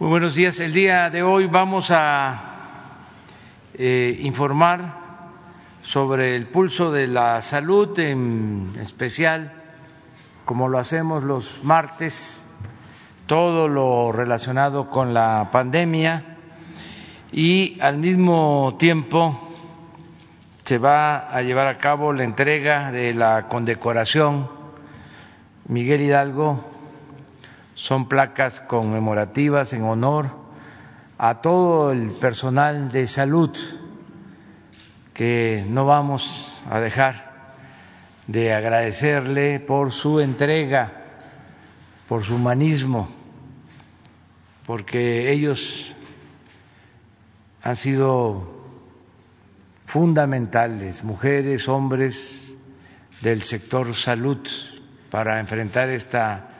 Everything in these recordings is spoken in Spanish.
Muy buenos días. El día de hoy vamos a eh, informar sobre el pulso de la salud, en especial, como lo hacemos los martes, todo lo relacionado con la pandemia y al mismo tiempo se va a llevar a cabo la entrega de la condecoración Miguel Hidalgo son placas conmemorativas en honor a todo el personal de salud que no vamos a dejar de agradecerle por su entrega, por su humanismo, porque ellos han sido fundamentales, mujeres, hombres del sector salud, para enfrentar esta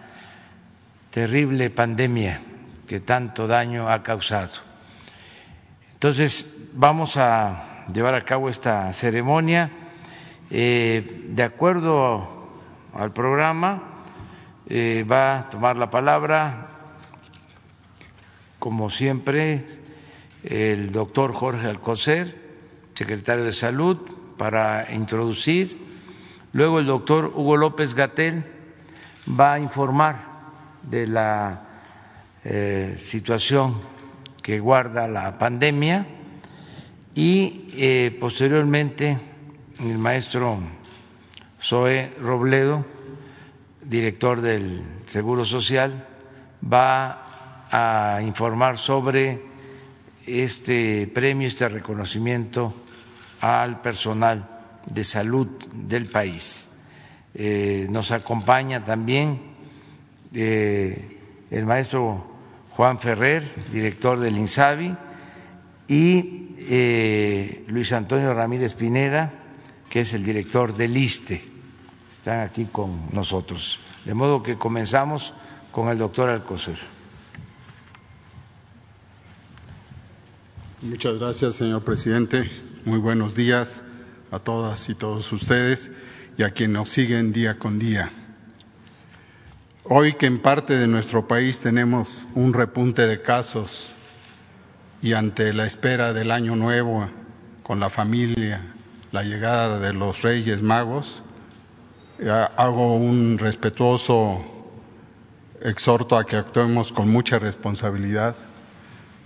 terrible pandemia que tanto daño ha causado. Entonces, vamos a llevar a cabo esta ceremonia. Eh, de acuerdo al programa, eh, va a tomar la palabra, como siempre, el doctor Jorge Alcocer, secretario de Salud, para introducir. Luego el doctor Hugo López Gatel va a informar de la eh, situación que guarda la pandemia y eh, posteriormente el maestro Zoe Robledo, director del Seguro Social, va a informar sobre este premio, este reconocimiento al personal de salud del país. Eh, nos acompaña también el maestro Juan Ferrer, director del INSABI, y eh, Luis Antonio Ramírez Pineda, que es el director del ISTE. Están aquí con nosotros. De modo que comenzamos con el doctor Alcocer. Muchas gracias, señor presidente. Muy buenos días a todas y todos ustedes y a quienes nos siguen día con día. Hoy que en parte de nuestro país tenemos un repunte de casos y ante la espera del año nuevo con la familia, la llegada de los Reyes Magos, eh, hago un respetuoso exhorto a que actuemos con mucha responsabilidad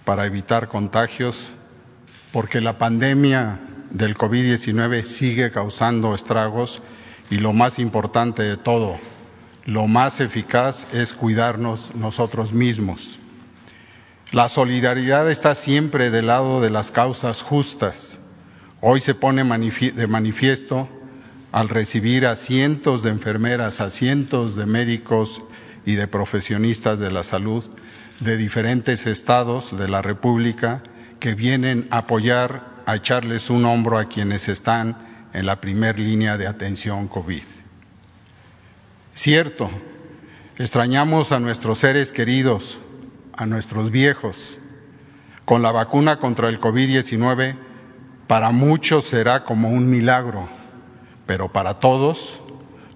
para evitar contagios, porque la pandemia del COVID-19 sigue causando estragos y lo más importante de todo, lo más eficaz es cuidarnos nosotros mismos. La solidaridad está siempre del lado de las causas justas. Hoy se pone de manifiesto al recibir a cientos de enfermeras, a cientos de médicos y de profesionistas de la salud de diferentes estados de la República que vienen a apoyar, a echarles un hombro a quienes están en la primer línea de atención COVID. Cierto, extrañamos a nuestros seres queridos, a nuestros viejos. Con la vacuna contra el COVID-19, para muchos será como un milagro, pero para todos,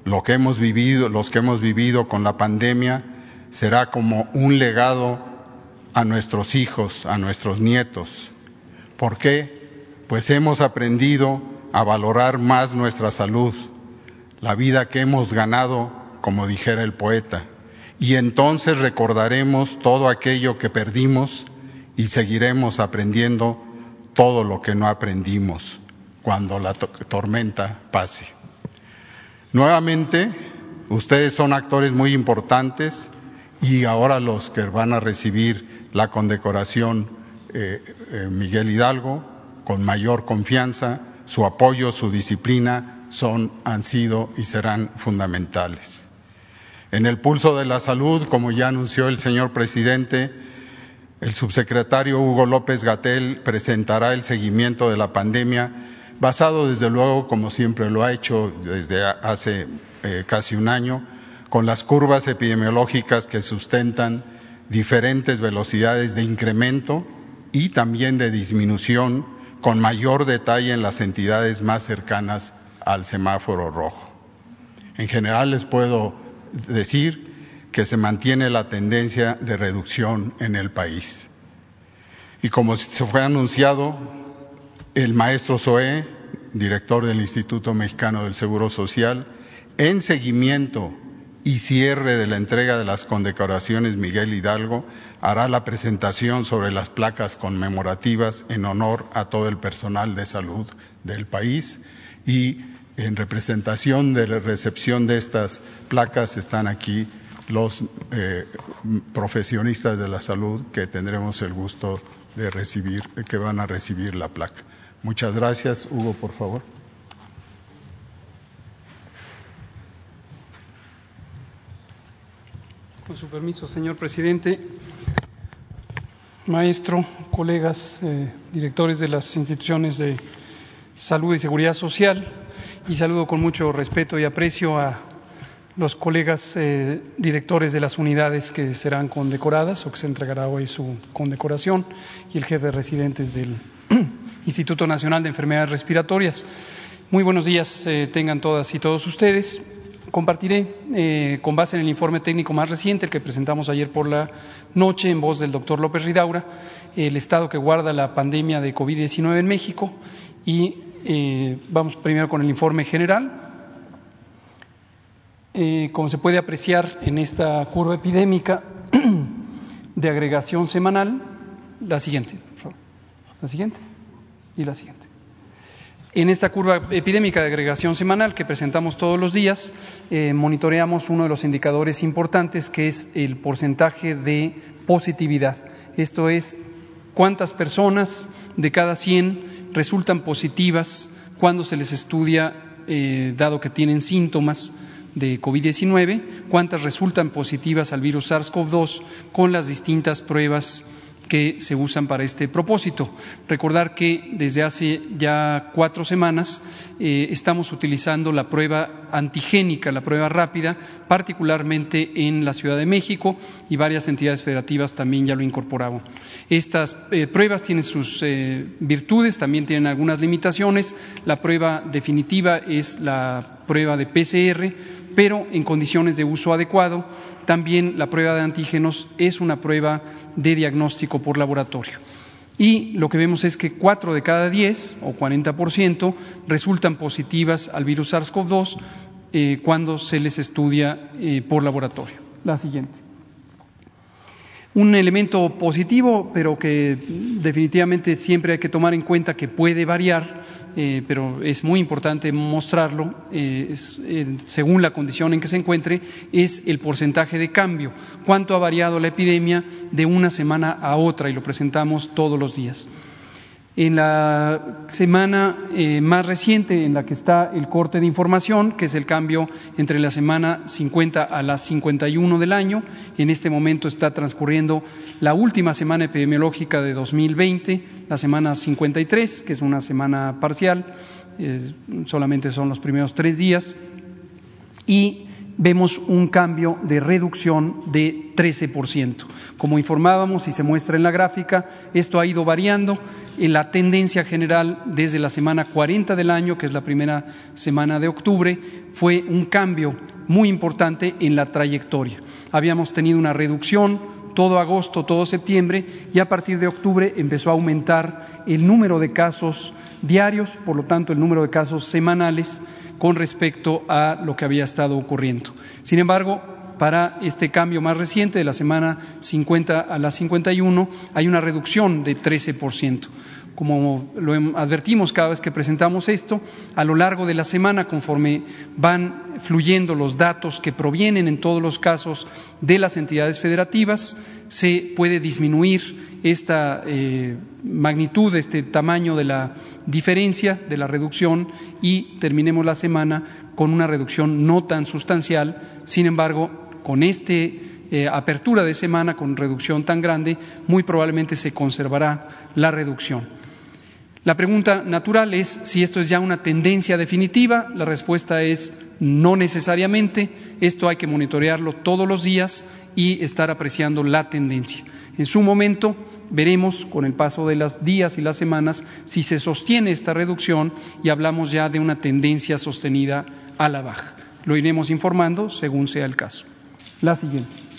lo que hemos vivido, los que hemos vivido con la pandemia, será como un legado a nuestros hijos, a nuestros nietos. ¿Por qué? Pues hemos aprendido a valorar más nuestra salud, la vida que hemos ganado como dijera el poeta, y entonces recordaremos todo aquello que perdimos y seguiremos aprendiendo todo lo que no aprendimos cuando la tormenta pase. Nuevamente, ustedes son actores muy importantes y ahora los que van a recibir la condecoración eh, eh, Miguel Hidalgo, con mayor confianza, su apoyo, su disciplina son, han sido y serán fundamentales. En el pulso de la salud, como ya anunció el señor presidente, el subsecretario Hugo López Gatel presentará el seguimiento de la pandemia, basado desde luego, como siempre lo ha hecho desde hace eh, casi un año, con las curvas epidemiológicas que sustentan diferentes velocidades de incremento y también de disminución, con mayor detalle en las entidades más cercanas al semáforo rojo. En general les puedo decir que se mantiene la tendencia de reducción en el país. Y como se fue anunciado, el maestro Zoé, director del Instituto Mexicano del Seguro Social, en seguimiento y cierre de la entrega de las condecoraciones Miguel Hidalgo, hará la presentación sobre las placas conmemorativas en honor a todo el personal de salud del país y en representación de la recepción de estas placas están aquí los eh, profesionistas de la salud que tendremos el gusto de recibir, que van a recibir la placa. Muchas gracias. Hugo, por favor. Con su permiso, señor presidente, maestro, colegas, eh, directores de las instituciones de salud y seguridad social, y saludo con mucho respeto y aprecio a los colegas eh, directores de las unidades que serán condecoradas o que se entregará hoy su condecoración y el jefe de residentes del Instituto Nacional de Enfermedades Respiratorias. Muy buenos días eh, tengan todas y todos ustedes. Compartiré, eh, con base en el informe técnico más reciente, el que presentamos ayer por la noche en voz del doctor López Ridaura, el estado que guarda la pandemia de COVID-19 en México y eh, vamos primero con el informe general. Eh, como se puede apreciar en esta curva epidémica de agregación semanal, la siguiente, la siguiente y la siguiente. En esta curva epidémica de agregación semanal que presentamos todos los días, eh, monitoreamos uno de los indicadores importantes que es el porcentaje de positividad. Esto es cuántas personas de cada 100 resultan positivas cuando se les estudia, eh, dado que tienen síntomas de COVID-19, cuántas resultan positivas al virus SARS-CoV-2 con las distintas pruebas que se usan para este propósito. Recordar que desde hace ya cuatro semanas eh, estamos utilizando la prueba antigénica, la prueba rápida, particularmente en la Ciudad de México y varias entidades federativas también ya lo incorporaban. Estas eh, pruebas tienen sus eh, virtudes, también tienen algunas limitaciones. La prueba definitiva es la prueba de PCR, pero en condiciones de uso adecuado. También la prueba de antígenos es una prueba de diagnóstico por laboratorio. Y lo que vemos es que cuatro de cada diez, o 40%, resultan positivas al virus SARS-CoV-2 eh, cuando se les estudia eh, por laboratorio. La siguiente. Un elemento positivo, pero que definitivamente siempre hay que tomar en cuenta que puede variar, eh, pero es muy importante mostrarlo eh, eh, según la condición en que se encuentre, es el porcentaje de cambio, cuánto ha variado la epidemia de una semana a otra y lo presentamos todos los días. En la semana eh, más reciente en la que está el corte de información, que es el cambio entre la semana 50 a la 51 del año, en este momento está transcurriendo la última semana epidemiológica de 2020, la semana 53, que es una semana parcial, eh, solamente son los primeros tres días, y vemos un cambio de reducción de 13%. Como informábamos y se muestra en la gráfica, esto ha ido variando. En la tendencia general desde la semana 40 del año, que es la primera semana de octubre, fue un cambio muy importante en la trayectoria. Habíamos tenido una reducción todo agosto, todo septiembre y a partir de octubre empezó a aumentar el número de casos diarios, por lo tanto el número de casos semanales con respecto a lo que había estado ocurriendo. Sin embargo, para este cambio más reciente de la semana 50 a la 51 hay una reducción de 13%. Como lo advertimos cada vez que presentamos esto, a lo largo de la semana, conforme van fluyendo los datos que provienen en todos los casos de las entidades federativas, se puede disminuir esta eh, magnitud, este tamaño de la diferencia, de la reducción, y terminemos la semana con una reducción no tan sustancial. Sin embargo, con esta eh, apertura de semana, con reducción tan grande, muy probablemente se conservará la reducción. La pregunta natural es si esto es ya una tendencia definitiva. La respuesta es no necesariamente. Esto hay que monitorearlo todos los días y estar apreciando la tendencia. En su momento veremos con el paso de los días y las semanas si se sostiene esta reducción y hablamos ya de una tendencia sostenida a la baja. Lo iremos informando según sea el caso. La siguiente.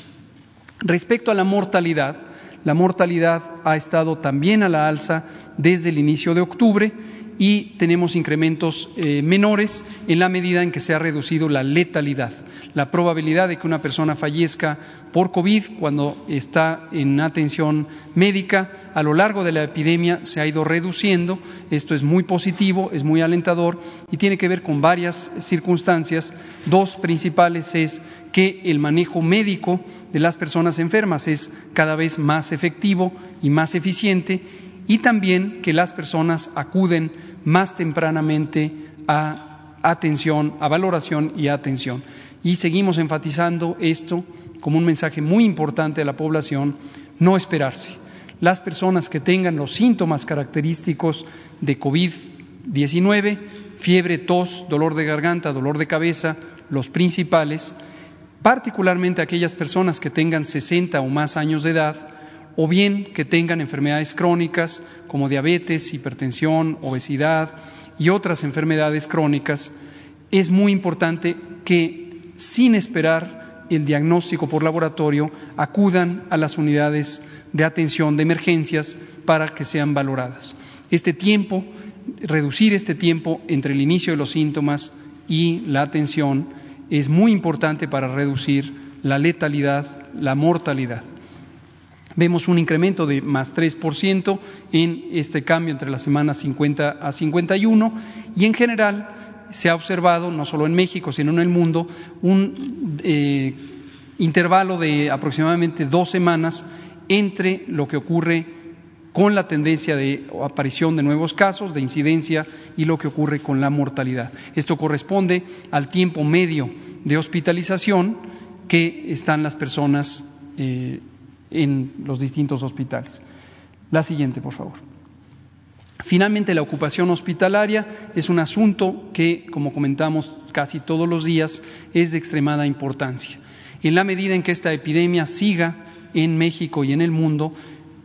Respecto a la mortalidad, la mortalidad ha estado también a la alza desde el inicio de octubre y tenemos incrementos eh, menores en la medida en que se ha reducido la letalidad. La probabilidad de que una persona fallezca por COVID cuando está en atención médica a lo largo de la epidemia se ha ido reduciendo. Esto es muy positivo, es muy alentador y tiene que ver con varias circunstancias. Dos principales es que el manejo médico de las personas enfermas es cada vez más efectivo y más eficiente y también que las personas acuden más tempranamente a atención, a valoración y a atención. Y seguimos enfatizando esto como un mensaje muy importante a la población, no esperarse. Las personas que tengan los síntomas característicos de COVID-19, fiebre, tos, dolor de garganta, dolor de cabeza, los principales, particularmente aquellas personas que tengan 60 o más años de edad, o bien que tengan enfermedades crónicas como diabetes, hipertensión, obesidad y otras enfermedades crónicas, es muy importante que sin esperar el diagnóstico por laboratorio acudan a las unidades de atención de emergencias para que sean valoradas. Este tiempo, reducir este tiempo entre el inicio de los síntomas y la atención es muy importante para reducir la letalidad, la mortalidad. Vemos un incremento de más 3% en este cambio entre las semanas 50 a 51 y en general se ha observado, no solo en México, sino en el mundo, un eh, intervalo de aproximadamente dos semanas entre lo que ocurre con la tendencia de aparición de nuevos casos, de incidencia y lo que ocurre con la mortalidad. Esto corresponde al tiempo medio de hospitalización que están las personas eh, en los distintos hospitales. La siguiente, por favor. Finalmente, la ocupación hospitalaria es un asunto que, como comentamos casi todos los días, es de extremada importancia. En la medida en que esta epidemia siga en México y en el mundo,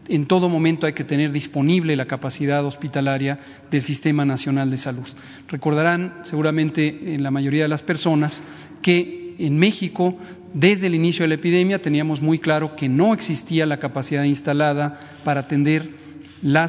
en todo momento hay que tener disponible la capacidad hospitalaria del Sistema Nacional de Salud. Recordarán seguramente en la mayoría de las personas que en México desde el inicio de la epidemia teníamos muy claro que no existía la capacidad instalada para atender la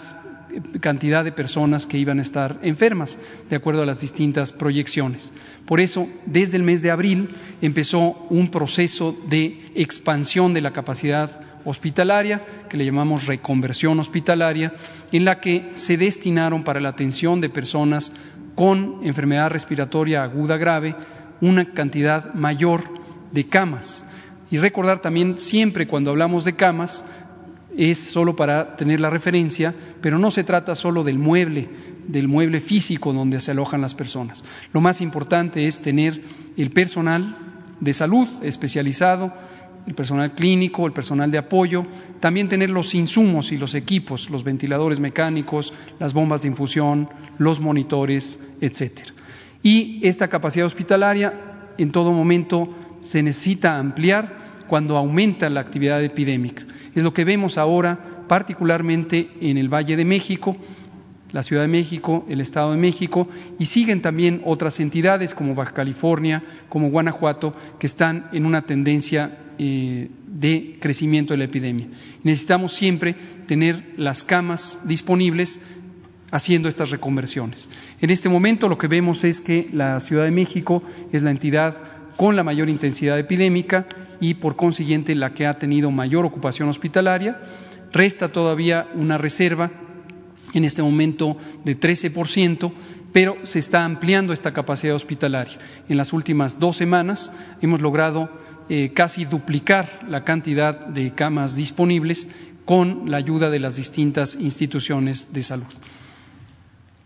cantidad de personas que iban a estar enfermas, de acuerdo a las distintas proyecciones. Por eso, desde el mes de abril empezó un proceso de expansión de la capacidad hospitalaria, que le llamamos reconversión hospitalaria, en la que se destinaron para la atención de personas con enfermedad respiratoria aguda grave una cantidad mayor de camas. Y recordar también siempre cuando hablamos de camas es solo para tener la referencia, pero no se trata solo del mueble, del mueble físico donde se alojan las personas. Lo más importante es tener el personal de salud especializado, el personal clínico, el personal de apoyo, también tener los insumos y los equipos, los ventiladores mecánicos, las bombas de infusión, los monitores, etcétera. Y esta capacidad hospitalaria en todo momento se necesita ampliar cuando aumenta la actividad epidémica. Es lo que vemos ahora, particularmente en el Valle de México, la Ciudad de México, el Estado de México, y siguen también otras entidades como Baja California, como Guanajuato, que están en una tendencia eh, de crecimiento de la epidemia. Necesitamos siempre tener las camas disponibles haciendo estas reconversiones. En este momento lo que vemos es que la Ciudad de México es la entidad con la mayor intensidad epidémica y por consiguiente la que ha tenido mayor ocupación hospitalaria. Resta todavía una reserva en este momento de 13%, pero se está ampliando esta capacidad hospitalaria. En las últimas dos semanas hemos logrado eh, casi duplicar la cantidad de camas disponibles con la ayuda de las distintas instituciones de salud.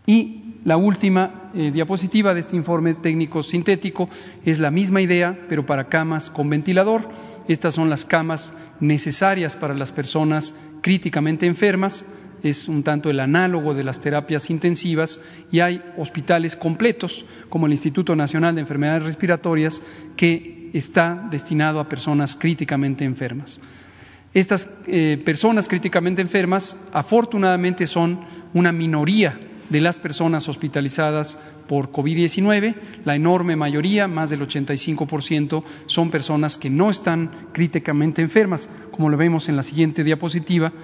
Y la última eh, diapositiva de este informe técnico sintético es la misma idea, pero para camas con ventilador. Estas son las camas necesarias para las personas críticamente enfermas. Es un tanto el análogo de las terapias intensivas y hay hospitales completos, como el Instituto Nacional de Enfermedades Respiratorias, que está destinado a personas críticamente enfermas. Estas eh, personas críticamente enfermas, afortunadamente, son una minoría de las personas hospitalizadas por COVID-19. La enorme mayoría, más del 85%, son personas que no están críticamente enfermas, como lo vemos en la siguiente diapositiva,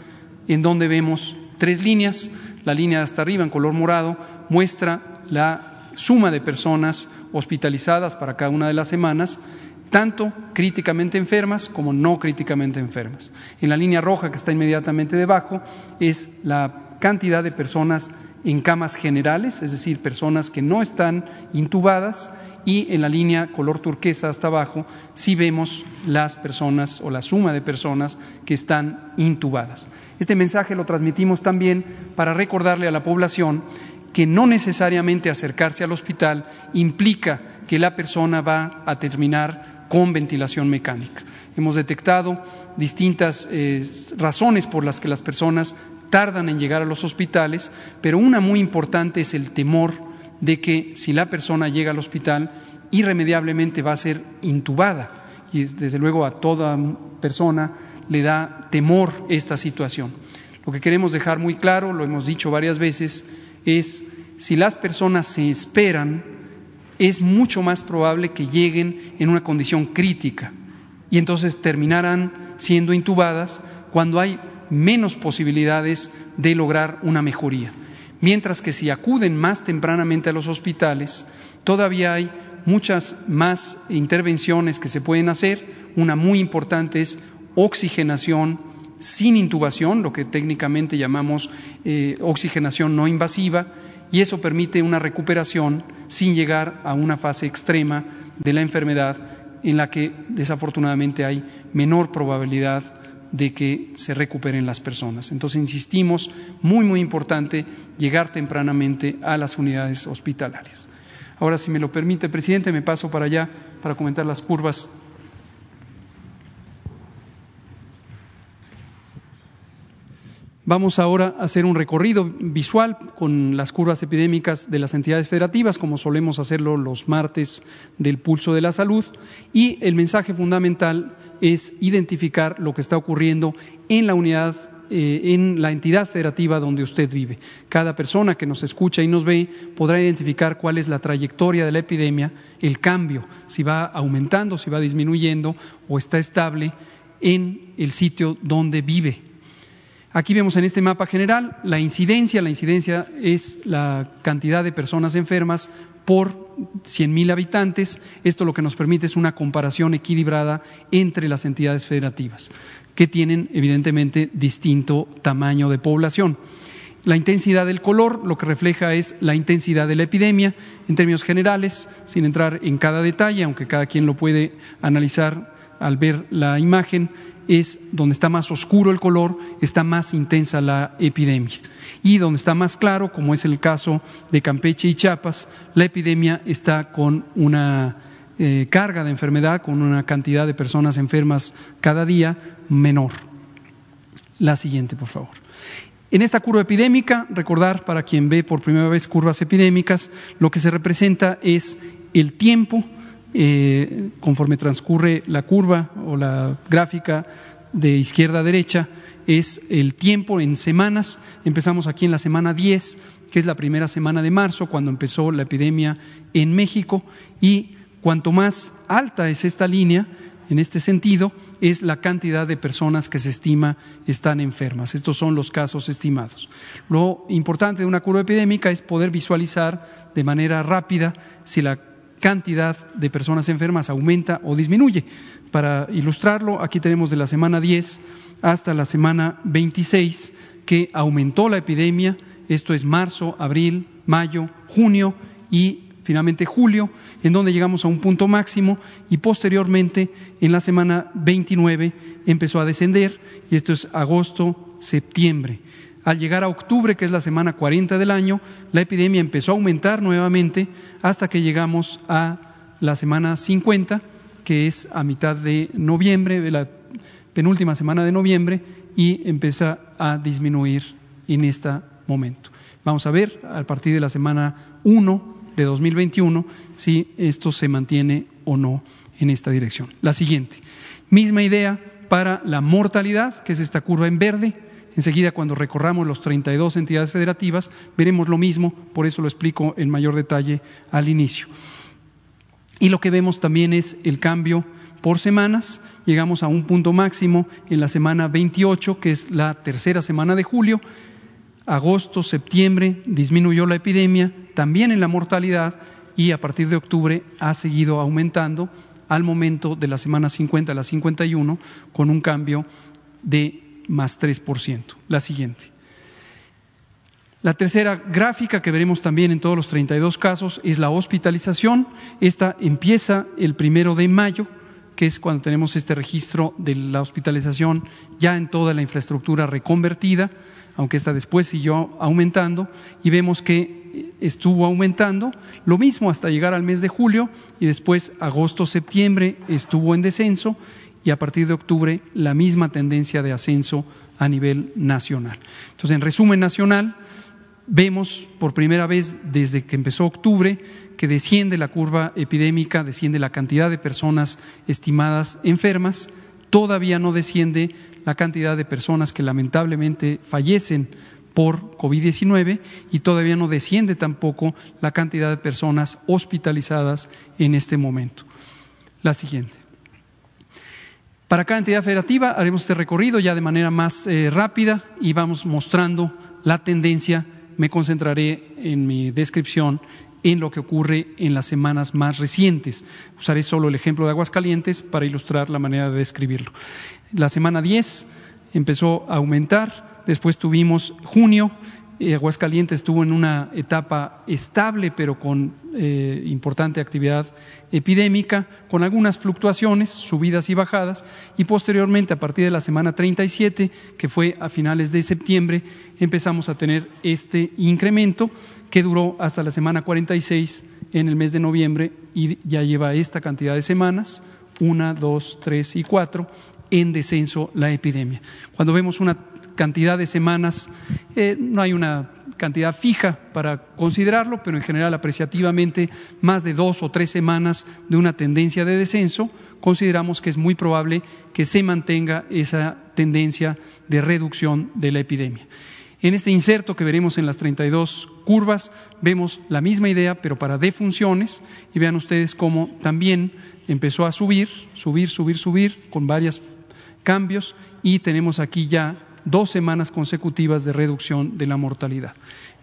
en donde vemos tres líneas. La línea hasta arriba, en color morado, muestra la suma de personas hospitalizadas para cada una de las semanas tanto críticamente enfermas como no críticamente enfermas. En la línea roja que está inmediatamente debajo es la cantidad de personas en camas generales, es decir, personas que no están intubadas, y en la línea color turquesa hasta abajo sí vemos las personas o la suma de personas que están intubadas. Este mensaje lo transmitimos también para recordarle a la población que no necesariamente acercarse al hospital implica que la persona va a terminar con ventilación mecánica. Hemos detectado distintas eh, razones por las que las personas tardan en llegar a los hospitales, pero una muy importante es el temor de que si la persona llega al hospital, irremediablemente va a ser intubada. Y desde luego a toda persona le da temor esta situación. Lo que queremos dejar muy claro, lo hemos dicho varias veces, es si las personas se esperan, es mucho más probable que lleguen en una condición crítica y entonces terminarán siendo intubadas cuando hay menos posibilidades de lograr una mejoría. Mientras que si acuden más tempranamente a los hospitales, todavía hay muchas más intervenciones que se pueden hacer. Una muy importante es oxigenación sin intubación, lo que técnicamente llamamos eh, oxigenación no invasiva, y eso permite una recuperación sin llegar a una fase extrema de la enfermedad en la que desafortunadamente hay menor probabilidad de que se recuperen las personas. Entonces, insistimos, muy, muy importante llegar tempranamente a las unidades hospitalarias. Ahora, si me lo permite, presidente, me paso para allá para comentar las curvas Vamos ahora a hacer un recorrido visual con las curvas epidémicas de las entidades federativas, como solemos hacerlo los martes del pulso de la salud. Y el mensaje fundamental es identificar lo que está ocurriendo en la unidad eh, en la entidad federativa donde usted vive. Cada persona que nos escucha y nos ve podrá identificar cuál es la trayectoria de la epidemia, el cambio, si va aumentando, si va disminuyendo o está estable en el sitio donde vive. Aquí vemos en este mapa general la incidencia. La incidencia es la cantidad de personas enfermas por 100.000 habitantes. Esto lo que nos permite es una comparación equilibrada entre las entidades federativas, que tienen evidentemente distinto tamaño de población. La intensidad del color lo que refleja es la intensidad de la epidemia en términos generales, sin entrar en cada detalle, aunque cada quien lo puede analizar al ver la imagen es donde está más oscuro el color, está más intensa la epidemia. Y donde está más claro, como es el caso de Campeche y Chiapas, la epidemia está con una eh, carga de enfermedad, con una cantidad de personas enfermas cada día menor. La siguiente, por favor. En esta curva epidémica, recordar para quien ve por primera vez curvas epidémicas, lo que se representa es el tiempo eh, conforme transcurre la curva o la gráfica de izquierda a derecha, es el tiempo en semanas. Empezamos aquí en la semana 10, que es la primera semana de marzo, cuando empezó la epidemia en México, y cuanto más alta es esta línea, en este sentido, es la cantidad de personas que se estima están enfermas. Estos son los casos estimados. Lo importante de una curva epidémica es poder visualizar de manera rápida si la cantidad de personas enfermas aumenta o disminuye. Para ilustrarlo, aquí tenemos de la semana 10 hasta la semana 26 que aumentó la epidemia, esto es marzo, abril, mayo, junio y finalmente julio, en donde llegamos a un punto máximo y posteriormente en la semana 29 empezó a descender y esto es agosto, septiembre. Al llegar a octubre, que es la semana 40 del año, la epidemia empezó a aumentar nuevamente hasta que llegamos a la semana 50, que es a mitad de noviembre, de la penúltima semana de noviembre, y empieza a disminuir en este momento. Vamos a ver a partir de la semana 1 de 2021 si esto se mantiene o no en esta dirección. La siguiente, misma idea para la mortalidad, que es esta curva en verde, Enseguida, cuando recorramos los 32 entidades federativas, veremos lo mismo, por eso lo explico en mayor detalle al inicio. Y lo que vemos también es el cambio por semanas. Llegamos a un punto máximo en la semana 28, que es la tercera semana de julio. Agosto, septiembre disminuyó la epidemia, también en la mortalidad, y a partir de octubre ha seguido aumentando al momento de la semana 50 a la 51 con un cambio de más 3%. La siguiente. La tercera gráfica que veremos también en todos los 32 casos es la hospitalización. Esta empieza el primero de mayo, que es cuando tenemos este registro de la hospitalización ya en toda la infraestructura reconvertida, aunque esta después siguió aumentando, y vemos que estuvo aumentando, lo mismo hasta llegar al mes de julio, y después agosto, septiembre estuvo en descenso, y a partir de octubre la misma tendencia de ascenso a nivel nacional. Entonces, en resumen nacional, vemos por primera vez desde que empezó octubre que desciende la curva epidémica, desciende la cantidad de personas estimadas enfermas, todavía no desciende la cantidad de personas que lamentablemente fallecen por COVID-19 y todavía no desciende tampoco la cantidad de personas hospitalizadas en este momento. La siguiente. Para cada entidad federativa haremos este recorrido ya de manera más eh, rápida y vamos mostrando la tendencia. Me concentraré en mi descripción en lo que ocurre en las semanas más recientes. Usaré solo el ejemplo de Aguascalientes para ilustrar la manera de describirlo. La semana 10 empezó a aumentar, después tuvimos junio, Aguascalientes estuvo en una etapa estable, pero con eh, importante actividad epidémica, con algunas fluctuaciones, subidas y bajadas, y posteriormente, a partir de la semana 37, que fue a finales de septiembre, empezamos a tener este incremento que duró hasta la semana 46 en el mes de noviembre y ya lleva esta cantidad de semanas, una, dos, tres y cuatro, en descenso la epidemia. Cuando vemos una cantidad de semanas, eh, no hay una cantidad fija para considerarlo, pero en general apreciativamente más de dos o tres semanas de una tendencia de descenso, consideramos que es muy probable que se mantenga esa tendencia de reducción de la epidemia. En este inserto que veremos en las 32 curvas, vemos la misma idea, pero para defunciones, y vean ustedes cómo también empezó a subir, subir, subir, subir, con varios cambios, y tenemos aquí ya dos semanas consecutivas de reducción de la mortalidad.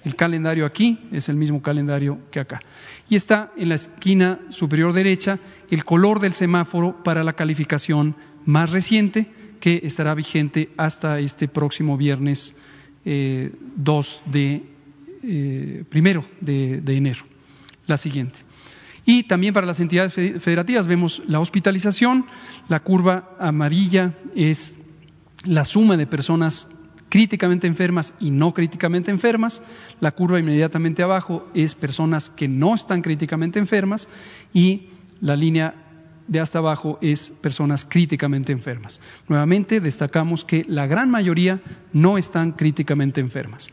El calendario aquí es el mismo calendario que acá. Y está en la esquina superior derecha el color del semáforo para la calificación más reciente que estará vigente hasta este próximo viernes 2 eh, de eh, primero de enero. La siguiente. Y también para las entidades federativas vemos la hospitalización, la curva amarilla es la suma de personas críticamente enfermas y no críticamente enfermas. La curva inmediatamente abajo es personas que no están críticamente enfermas y la línea de hasta abajo es personas críticamente enfermas. Nuevamente destacamos que la gran mayoría no están críticamente enfermas.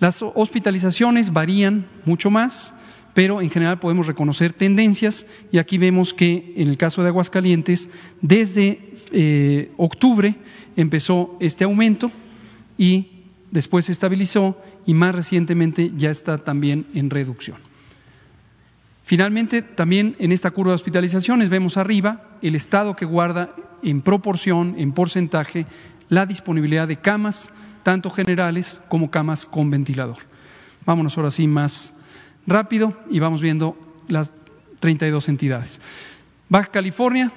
Las hospitalizaciones varían mucho más, pero en general podemos reconocer tendencias y aquí vemos que en el caso de Aguascalientes, desde eh, octubre empezó este aumento y después se estabilizó y más recientemente ya está también en reducción. Finalmente, también en esta curva de hospitalizaciones vemos arriba el estado que guarda en proporción, en porcentaje, la disponibilidad de camas, tanto generales como camas con ventilador. Vámonos ahora sí más rápido y vamos viendo las 32 entidades. Baja California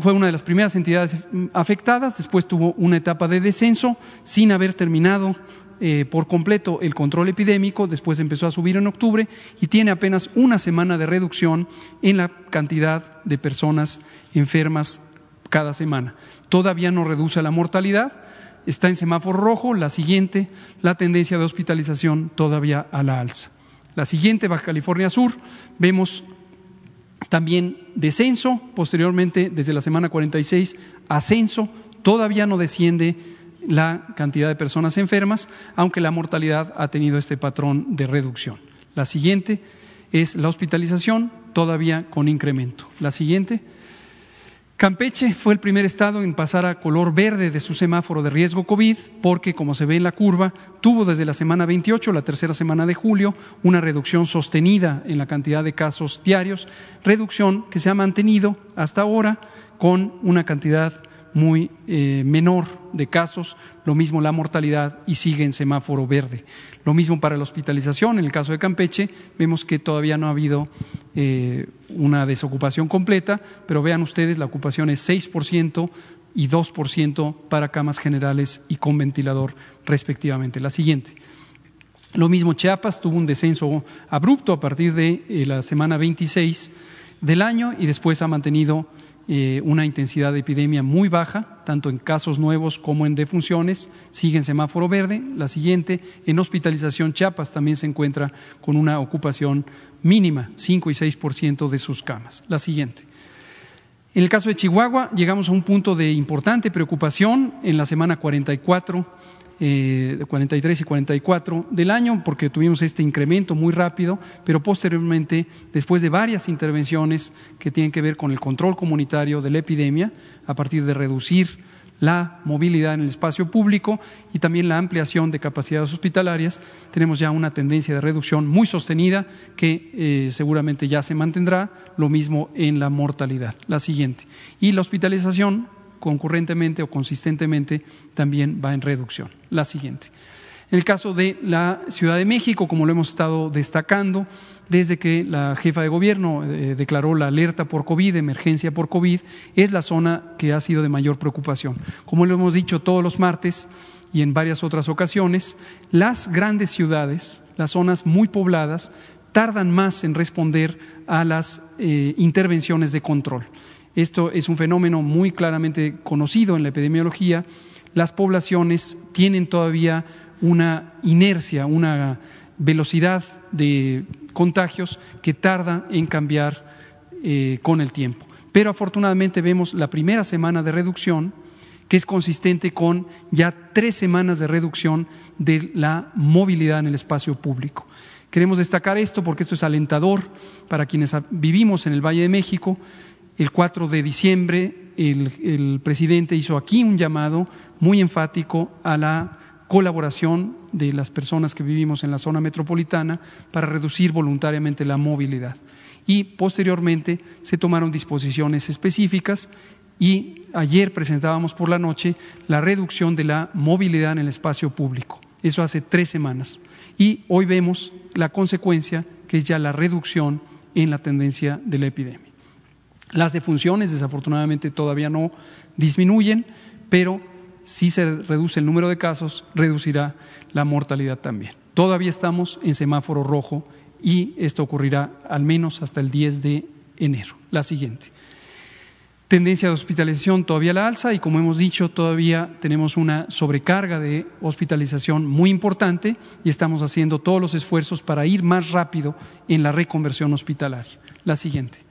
fue una de las primeras entidades afectadas, después tuvo una etapa de descenso sin haber terminado eh, por completo el control epidémico, después empezó a subir en octubre y tiene apenas una semana de reducción en la cantidad de personas enfermas cada semana. Todavía no reduce la mortalidad, está en semáforo rojo, la siguiente, la tendencia de hospitalización todavía a la alza. La siguiente, Baja California Sur, vemos también descenso, posteriormente desde la semana 46, ascenso, todavía no desciende la cantidad de personas enfermas, aunque la mortalidad ha tenido este patrón de reducción. La siguiente es la hospitalización, todavía con incremento. La siguiente. Campeche fue el primer estado en pasar a color verde de su semáforo de riesgo COVID porque, como se ve en la curva, tuvo desde la semana 28, la tercera semana de julio, una reducción sostenida en la cantidad de casos diarios, reducción que se ha mantenido hasta ahora con una cantidad muy eh, menor de casos, lo mismo la mortalidad y sigue en semáforo verde. Lo mismo para la hospitalización, en el caso de Campeche, vemos que todavía no ha habido eh, una desocupación completa, pero vean ustedes, la ocupación es 6% y 2% para camas generales y con ventilador respectivamente. La siguiente. Lo mismo Chiapas tuvo un descenso abrupto a partir de eh, la semana 26 del año y después ha mantenido eh, una intensidad de epidemia muy baja, tanto en casos nuevos como en defunciones, sigue en semáforo verde. La siguiente, en hospitalización, Chiapas también se encuentra con una ocupación mínima, 5 y 6% de sus camas. La siguiente. En el caso de Chihuahua, llegamos a un punto de importante preocupación en la semana 44 eh, 43 y 44 del año, porque tuvimos este incremento muy rápido, pero posteriormente, después de varias intervenciones que tienen que ver con el control comunitario de la epidemia, a partir de reducir la movilidad en el espacio público y también la ampliación de capacidades hospitalarias, tenemos ya una tendencia de reducción muy sostenida que eh, seguramente ya se mantendrá, lo mismo en la mortalidad. La siguiente. Y la hospitalización concurrentemente o consistentemente también va en reducción. La siguiente. En el caso de la Ciudad de México, como lo hemos estado destacando, desde que la jefa de gobierno eh, declaró la alerta por COVID, emergencia por COVID, es la zona que ha sido de mayor preocupación. Como lo hemos dicho todos los martes y en varias otras ocasiones, las grandes ciudades, las zonas muy pobladas, tardan más en responder a las eh, intervenciones de control. Esto es un fenómeno muy claramente conocido en la epidemiología. Las poblaciones tienen todavía una inercia, una velocidad de contagios que tarda en cambiar eh, con el tiempo. Pero afortunadamente vemos la primera semana de reducción que es consistente con ya tres semanas de reducción de la movilidad en el espacio público. Queremos destacar esto porque esto es alentador para quienes vivimos en el Valle de México, el 4 de diciembre el, presidente hizo aquí un llamado muy enfático a la colaboración de las personas que vivimos en la zona metropolitana para reducir voluntariamente la movilidad. Y posteriormente se tomaron disposiciones específicas y ayer presentábamos por la noche la reducción de la movilidad en el espacio público. Eso hace tres semanas. Y hoy vemos la consecuencia, que es ya la reducción en la tendencia de la epidemia. Las defunciones, desafortunadamente, todavía no disminuyen, pero si se reduce el número de casos, reducirá la mortalidad también. Todavía estamos en semáforo rojo y esto ocurrirá al menos hasta el 10 de enero. La siguiente. Tendencia de hospitalización todavía la alza y como hemos dicho, todavía tenemos una sobrecarga de hospitalización muy importante y estamos haciendo todos los esfuerzos para ir más rápido en la reconversión hospitalaria. La siguiente.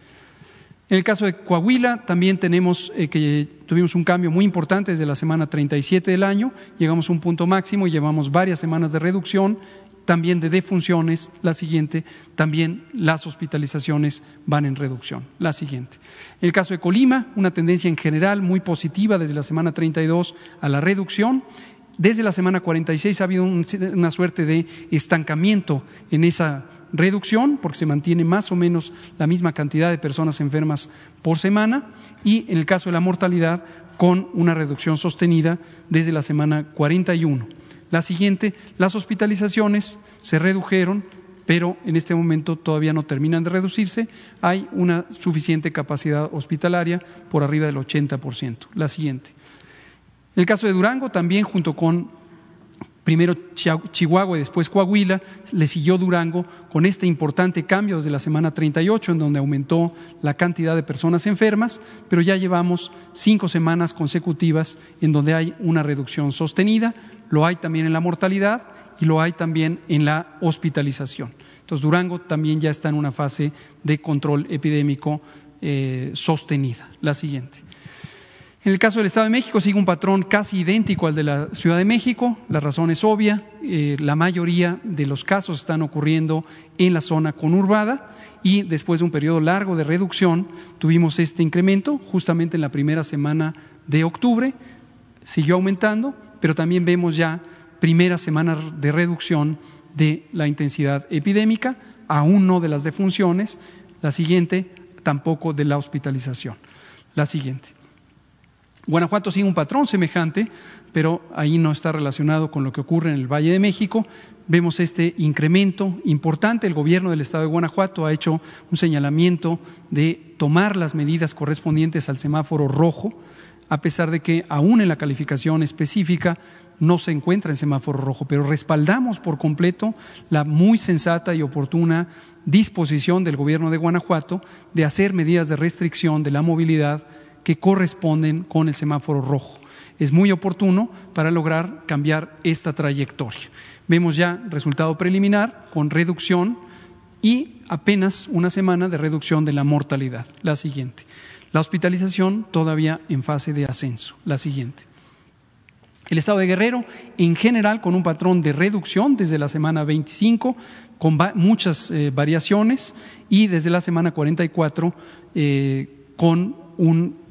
En el caso de Coahuila también tenemos eh, que tuvimos un cambio muy importante desde la semana 37 del año, llegamos a un punto máximo y llevamos varias semanas de reducción, también de defunciones, la siguiente, también las hospitalizaciones van en reducción, la siguiente. En el caso de Colima, una tendencia en general muy positiva desde la semana 32 a la reducción, desde la semana 46 ha habido una suerte de estancamiento en esa reducción, porque se mantiene más o menos la misma cantidad de personas enfermas por semana, y en el caso de la mortalidad, con una reducción sostenida desde la semana 41. La siguiente, las hospitalizaciones se redujeron, pero en este momento todavía no terminan de reducirse. Hay una suficiente capacidad hospitalaria por arriba del 80%. La siguiente. En el caso de Durango, también junto con primero Chihuahua y después Coahuila, le siguió Durango con este importante cambio desde la semana 38, en donde aumentó la cantidad de personas enfermas, pero ya llevamos cinco semanas consecutivas en donde hay una reducción sostenida, lo hay también en la mortalidad y lo hay también en la hospitalización. Entonces, Durango también ya está en una fase de control epidémico eh, sostenida. La siguiente. En el caso del Estado de México sigue un patrón casi idéntico al de la Ciudad de México. La razón es obvia. Eh, la mayoría de los casos están ocurriendo en la zona conurbada y después de un periodo largo de reducción tuvimos este incremento justamente en la primera semana de octubre. Siguió aumentando, pero también vemos ya primera semana de reducción de la intensidad epidémica, aún no de las defunciones. La siguiente, tampoco de la hospitalización. La siguiente. Guanajuato sigue un patrón semejante, pero ahí no está relacionado con lo que ocurre en el Valle de México. Vemos este incremento importante. El gobierno del Estado de Guanajuato ha hecho un señalamiento de tomar las medidas correspondientes al semáforo rojo, a pesar de que aún en la calificación específica no se encuentra en semáforo rojo, pero respaldamos por completo la muy sensata y oportuna disposición del gobierno de Guanajuato de hacer medidas de restricción de la movilidad que corresponden con el semáforo rojo. Es muy oportuno para lograr cambiar esta trayectoria. Vemos ya resultado preliminar con reducción y apenas una semana de reducción de la mortalidad. La siguiente. La hospitalización todavía en fase de ascenso. La siguiente. El estado de Guerrero, en general, con un patrón de reducción desde la semana 25, con muchas eh, variaciones, y desde la semana 44, eh, con un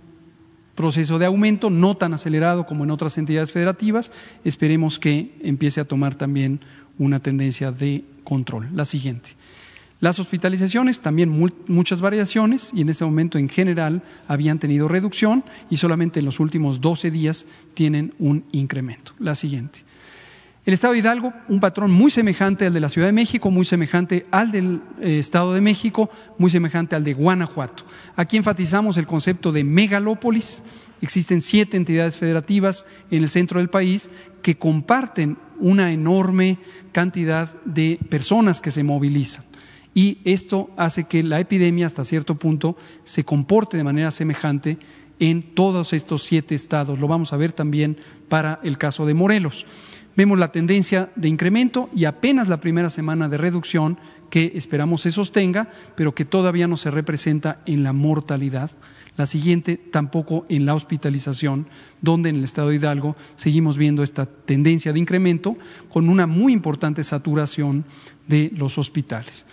proceso de aumento, no tan acelerado como en otras entidades federativas. Esperemos que empiece a tomar también una tendencia de control. La siguiente. Las hospitalizaciones, también muchas variaciones y en este momento en general habían tenido reducción y solamente en los últimos 12 días tienen un incremento. La siguiente. El Estado de Hidalgo, un patrón muy semejante al de la Ciudad de México, muy semejante al del eh, Estado de México, muy semejante al de Guanajuato. Aquí enfatizamos el concepto de megalópolis. Existen siete entidades federativas en el centro del país que comparten una enorme cantidad de personas que se movilizan. Y esto hace que la epidemia, hasta cierto punto, se comporte de manera semejante en todos estos siete estados. Lo vamos a ver también para el caso de Morelos. Vemos la tendencia de incremento y apenas la primera semana de reducción que esperamos se sostenga, pero que todavía no se representa en la mortalidad. La siguiente tampoco en la hospitalización, donde en el estado de Hidalgo seguimos viendo esta tendencia de incremento con una muy importante saturación de los hospitales.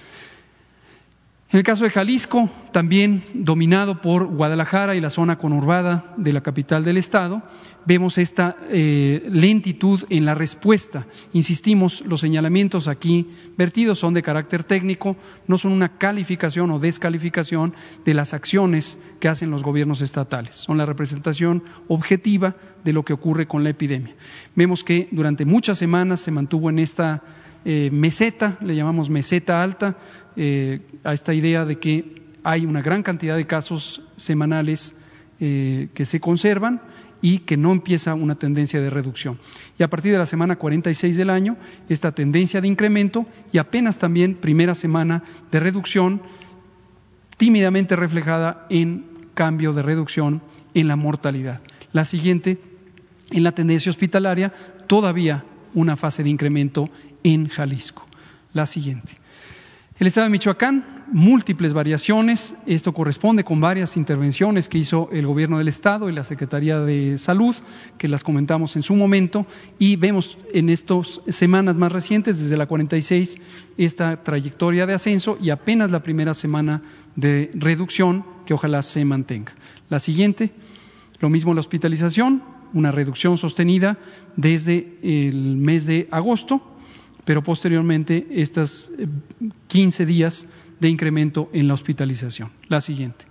En el caso de Jalisco, también dominado por Guadalajara y la zona conurbada de la capital del estado, vemos esta eh, lentitud en la respuesta. Insistimos, los señalamientos aquí vertidos son de carácter técnico, no son una calificación o descalificación de las acciones que hacen los gobiernos estatales, son la representación objetiva de lo que ocurre con la epidemia. Vemos que durante muchas semanas se mantuvo en esta eh, meseta, le llamamos meseta alta, eh, a esta idea de que hay una gran cantidad de casos semanales eh, que se conservan y que no empieza una tendencia de reducción. Y a partir de la semana 46 del año, esta tendencia de incremento y apenas también primera semana de reducción, tímidamente reflejada en cambio de reducción en la mortalidad. La siguiente, en la tendencia hospitalaria, todavía una fase de incremento en Jalisco. La siguiente. El Estado de Michoacán, múltiples variaciones. Esto corresponde con varias intervenciones que hizo el Gobierno del Estado y la Secretaría de Salud, que las comentamos en su momento, y vemos en estas semanas más recientes, desde la 46, esta trayectoria de ascenso y apenas la primera semana de reducción que ojalá se mantenga. La siguiente, lo mismo la hospitalización, una reducción sostenida desde el mes de agosto pero posteriormente estos 15 días de incremento en la hospitalización. La siguiente.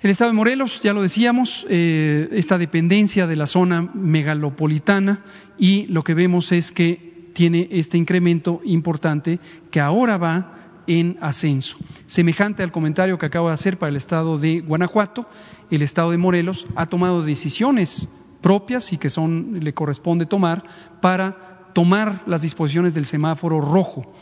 El Estado de Morelos, ya lo decíamos, eh, esta dependencia de la zona megalopolitana y lo que vemos es que tiene este incremento importante que ahora va en ascenso. Semejante al comentario que acabo de hacer para el Estado de Guanajuato, el Estado de Morelos ha tomado decisiones propias y que son le corresponde tomar para tomar las disposiciones del semáforo rojo,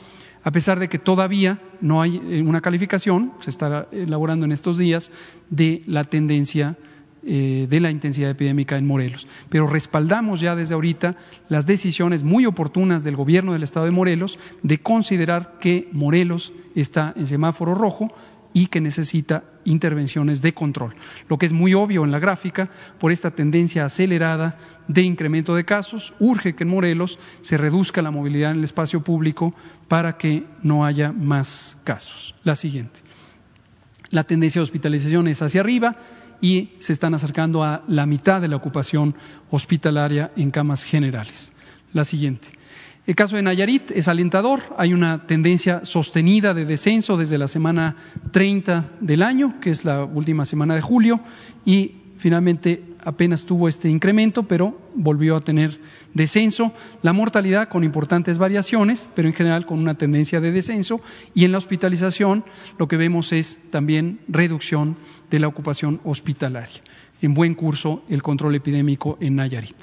a pesar de que todavía no hay eh, una calificación, se está elaborando en estos días, de la tendencia eh, de la intensidad epidémica en Morelos. Pero respaldamos ya desde ahorita las decisiones muy oportunas del gobierno del estado de Morelos de considerar que Morelos está en semáforo rojo y que necesita intervenciones de control. Lo que es muy obvio en la gráfica, por esta tendencia acelerada de incremento de casos, urge que en Morelos se reduzca la movilidad en el espacio público para que no haya más casos. La siguiente. La tendencia de hospitalización es hacia arriba y se están acercando a la mitad de la ocupación hospitalaria en camas generales. La siguiente. El caso de Nayarit es alentador, hay una tendencia sostenida de descenso desde la semana 30 del año, que es la última semana de julio, y finalmente apenas tuvo este incremento, pero volvió a tener descenso. La mortalidad con importantes variaciones, pero en general con una tendencia de descenso. Y en la hospitalización lo que vemos es también reducción de la ocupación hospitalaria. En buen curso el control epidémico en Nayarit.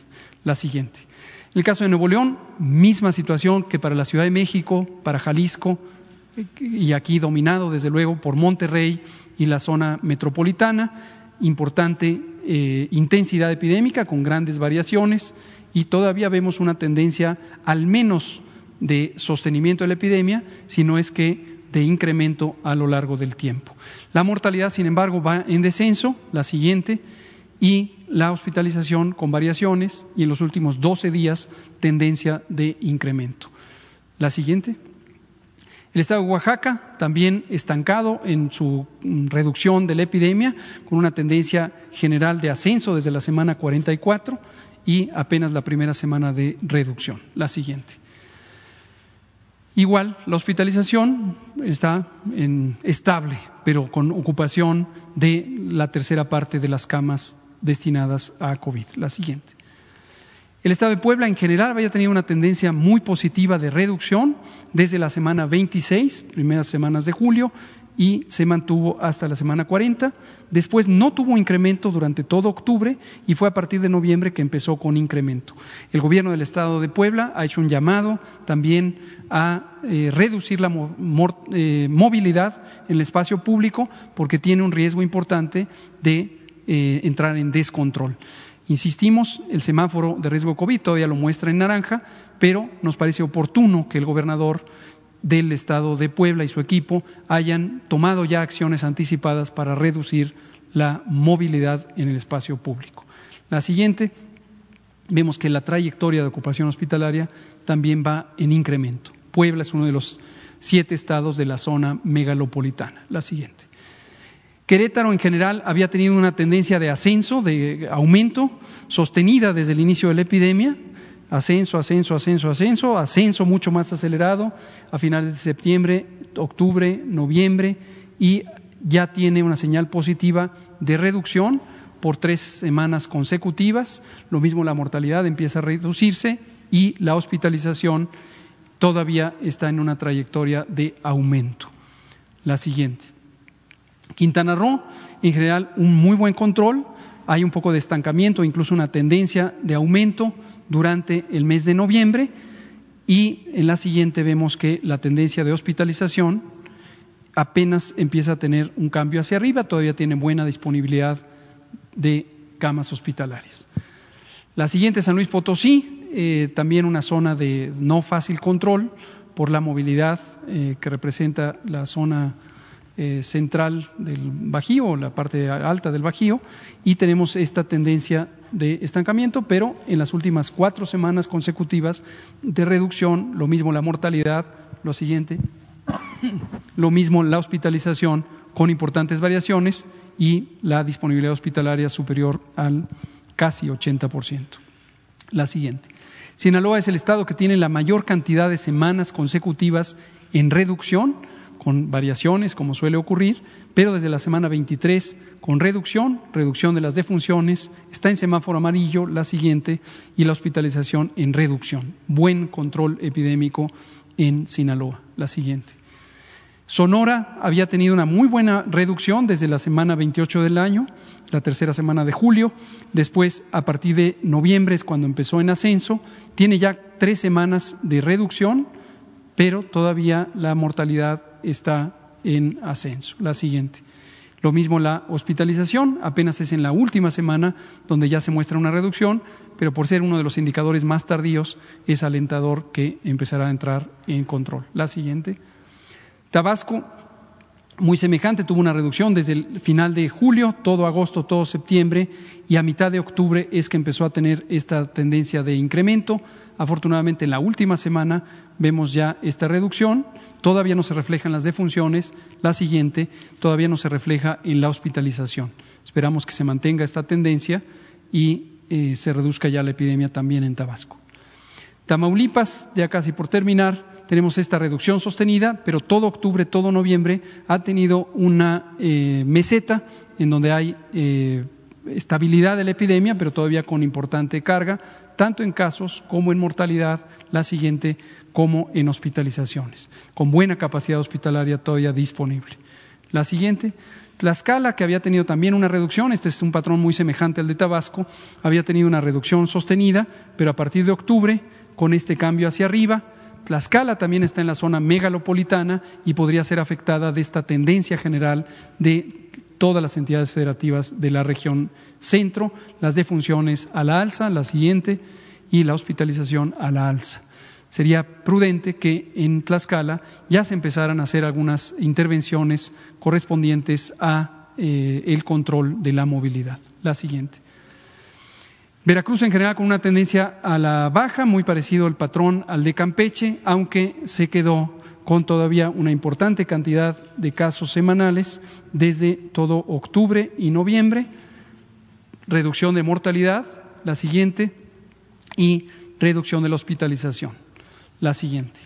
La siguiente. En el caso de Nuevo León, misma situación que para la Ciudad de México, para Jalisco, y aquí dominado desde luego por Monterrey y la zona metropolitana, importante eh, intensidad epidémica con grandes variaciones y todavía vemos una tendencia al menos de sostenimiento de la epidemia, si no es que de incremento a lo largo del tiempo. La mortalidad, sin embargo, va en descenso, la siguiente, y la hospitalización con variaciones y en los últimos 12 días tendencia de incremento. La siguiente. El estado de Oaxaca también estancado en su reducción de la epidemia, con una tendencia general de ascenso desde la semana 44 y apenas la primera semana de reducción. La siguiente. Igual, la hospitalización está en, estable, pero con ocupación de la tercera parte de las camas destinadas a COVID. La siguiente. El Estado de Puebla en general había tenido una tendencia muy positiva de reducción desde la semana 26, primeras semanas de julio, y se mantuvo hasta la semana 40. Después no tuvo incremento durante todo octubre y fue a partir de noviembre que empezó con incremento. El gobierno del Estado de Puebla ha hecho un llamado también a eh, reducir la eh, movilidad en el espacio público porque tiene un riesgo importante de eh, entrar en descontrol. Insistimos, el semáforo de riesgo COVID todavía lo muestra en naranja, pero nos parece oportuno que el gobernador del estado de Puebla y su equipo hayan tomado ya acciones anticipadas para reducir la movilidad en el espacio público. La siguiente, vemos que la trayectoria de ocupación hospitalaria también va en incremento. Puebla es uno de los siete estados de la zona megalopolitana. La siguiente. Querétaro en general había tenido una tendencia de ascenso, de aumento, sostenida desde el inicio de la epidemia, ascenso, ascenso, ascenso, ascenso, ascenso mucho más acelerado a finales de septiembre, octubre, noviembre y ya tiene una señal positiva de reducción por tres semanas consecutivas. Lo mismo la mortalidad empieza a reducirse y la hospitalización todavía está en una trayectoria de aumento. La siguiente. Quintana Roo, en general, un muy buen control, hay un poco de estancamiento, incluso una tendencia de aumento durante el mes de noviembre y en la siguiente vemos que la tendencia de hospitalización apenas empieza a tener un cambio hacia arriba, todavía tiene buena disponibilidad de camas hospitalarias. La siguiente, San Luis Potosí, eh, también una zona de no fácil control por la movilidad eh, que representa la zona eh, central del Bajío, la parte alta del Bajío, y tenemos esta tendencia de estancamiento, pero en las últimas cuatro semanas consecutivas de reducción, lo mismo la mortalidad, lo siguiente, lo mismo la hospitalización con importantes variaciones y la disponibilidad hospitalaria superior al casi 80%. La siguiente. Sinaloa es el estado que tiene la mayor cantidad de semanas consecutivas en reducción, con variaciones, como suele ocurrir, pero desde la semana 23 con reducción, reducción de las defunciones, está en semáforo amarillo la siguiente y la hospitalización en reducción. Buen control epidémico en Sinaloa, la siguiente. Sonora había tenido una muy buena reducción desde la semana 28 del año, la tercera semana de julio. Después, a partir de noviembre es cuando empezó en ascenso. Tiene ya tres semanas de reducción, pero todavía la mortalidad está en ascenso. La siguiente. Lo mismo la hospitalización, apenas es en la última semana donde ya se muestra una reducción, pero por ser uno de los indicadores más tardíos es alentador que empezará a entrar en control. La siguiente. Tabasco, muy semejante, tuvo una reducción desde el final de julio, todo agosto, todo septiembre y a mitad de octubre es que empezó a tener esta tendencia de incremento. Afortunadamente en la última semana vemos ya esta reducción, todavía no se refleja en las defunciones, la siguiente todavía no se refleja en la hospitalización. Esperamos que se mantenga esta tendencia y eh, se reduzca ya la epidemia también en Tabasco. Tamaulipas, ya casi por terminar, tenemos esta reducción sostenida, pero todo octubre, todo noviembre ha tenido una eh, meseta en donde hay eh, estabilidad de la epidemia, pero todavía con importante carga, tanto en casos como en mortalidad, la siguiente como en hospitalizaciones, con buena capacidad hospitalaria todavía disponible. La siguiente, Tlaxcala, que había tenido también una reducción, este es un patrón muy semejante al de Tabasco, había tenido una reducción sostenida, pero a partir de octubre, con este cambio hacia arriba, Tlaxcala también está en la zona megalopolitana y podría ser afectada de esta tendencia general de todas las entidades federativas de la región centro, las defunciones a la alza, la siguiente, y la hospitalización a la alza. Sería prudente que en Tlaxcala ya se empezaran a hacer algunas intervenciones correspondientes a eh, el control de la movilidad. La siguiente. Veracruz en general con una tendencia a la baja, muy parecido al patrón al de Campeche, aunque se quedó con todavía una importante cantidad de casos semanales desde todo octubre y noviembre, reducción de mortalidad, la siguiente, y reducción de la hospitalización, la siguiente.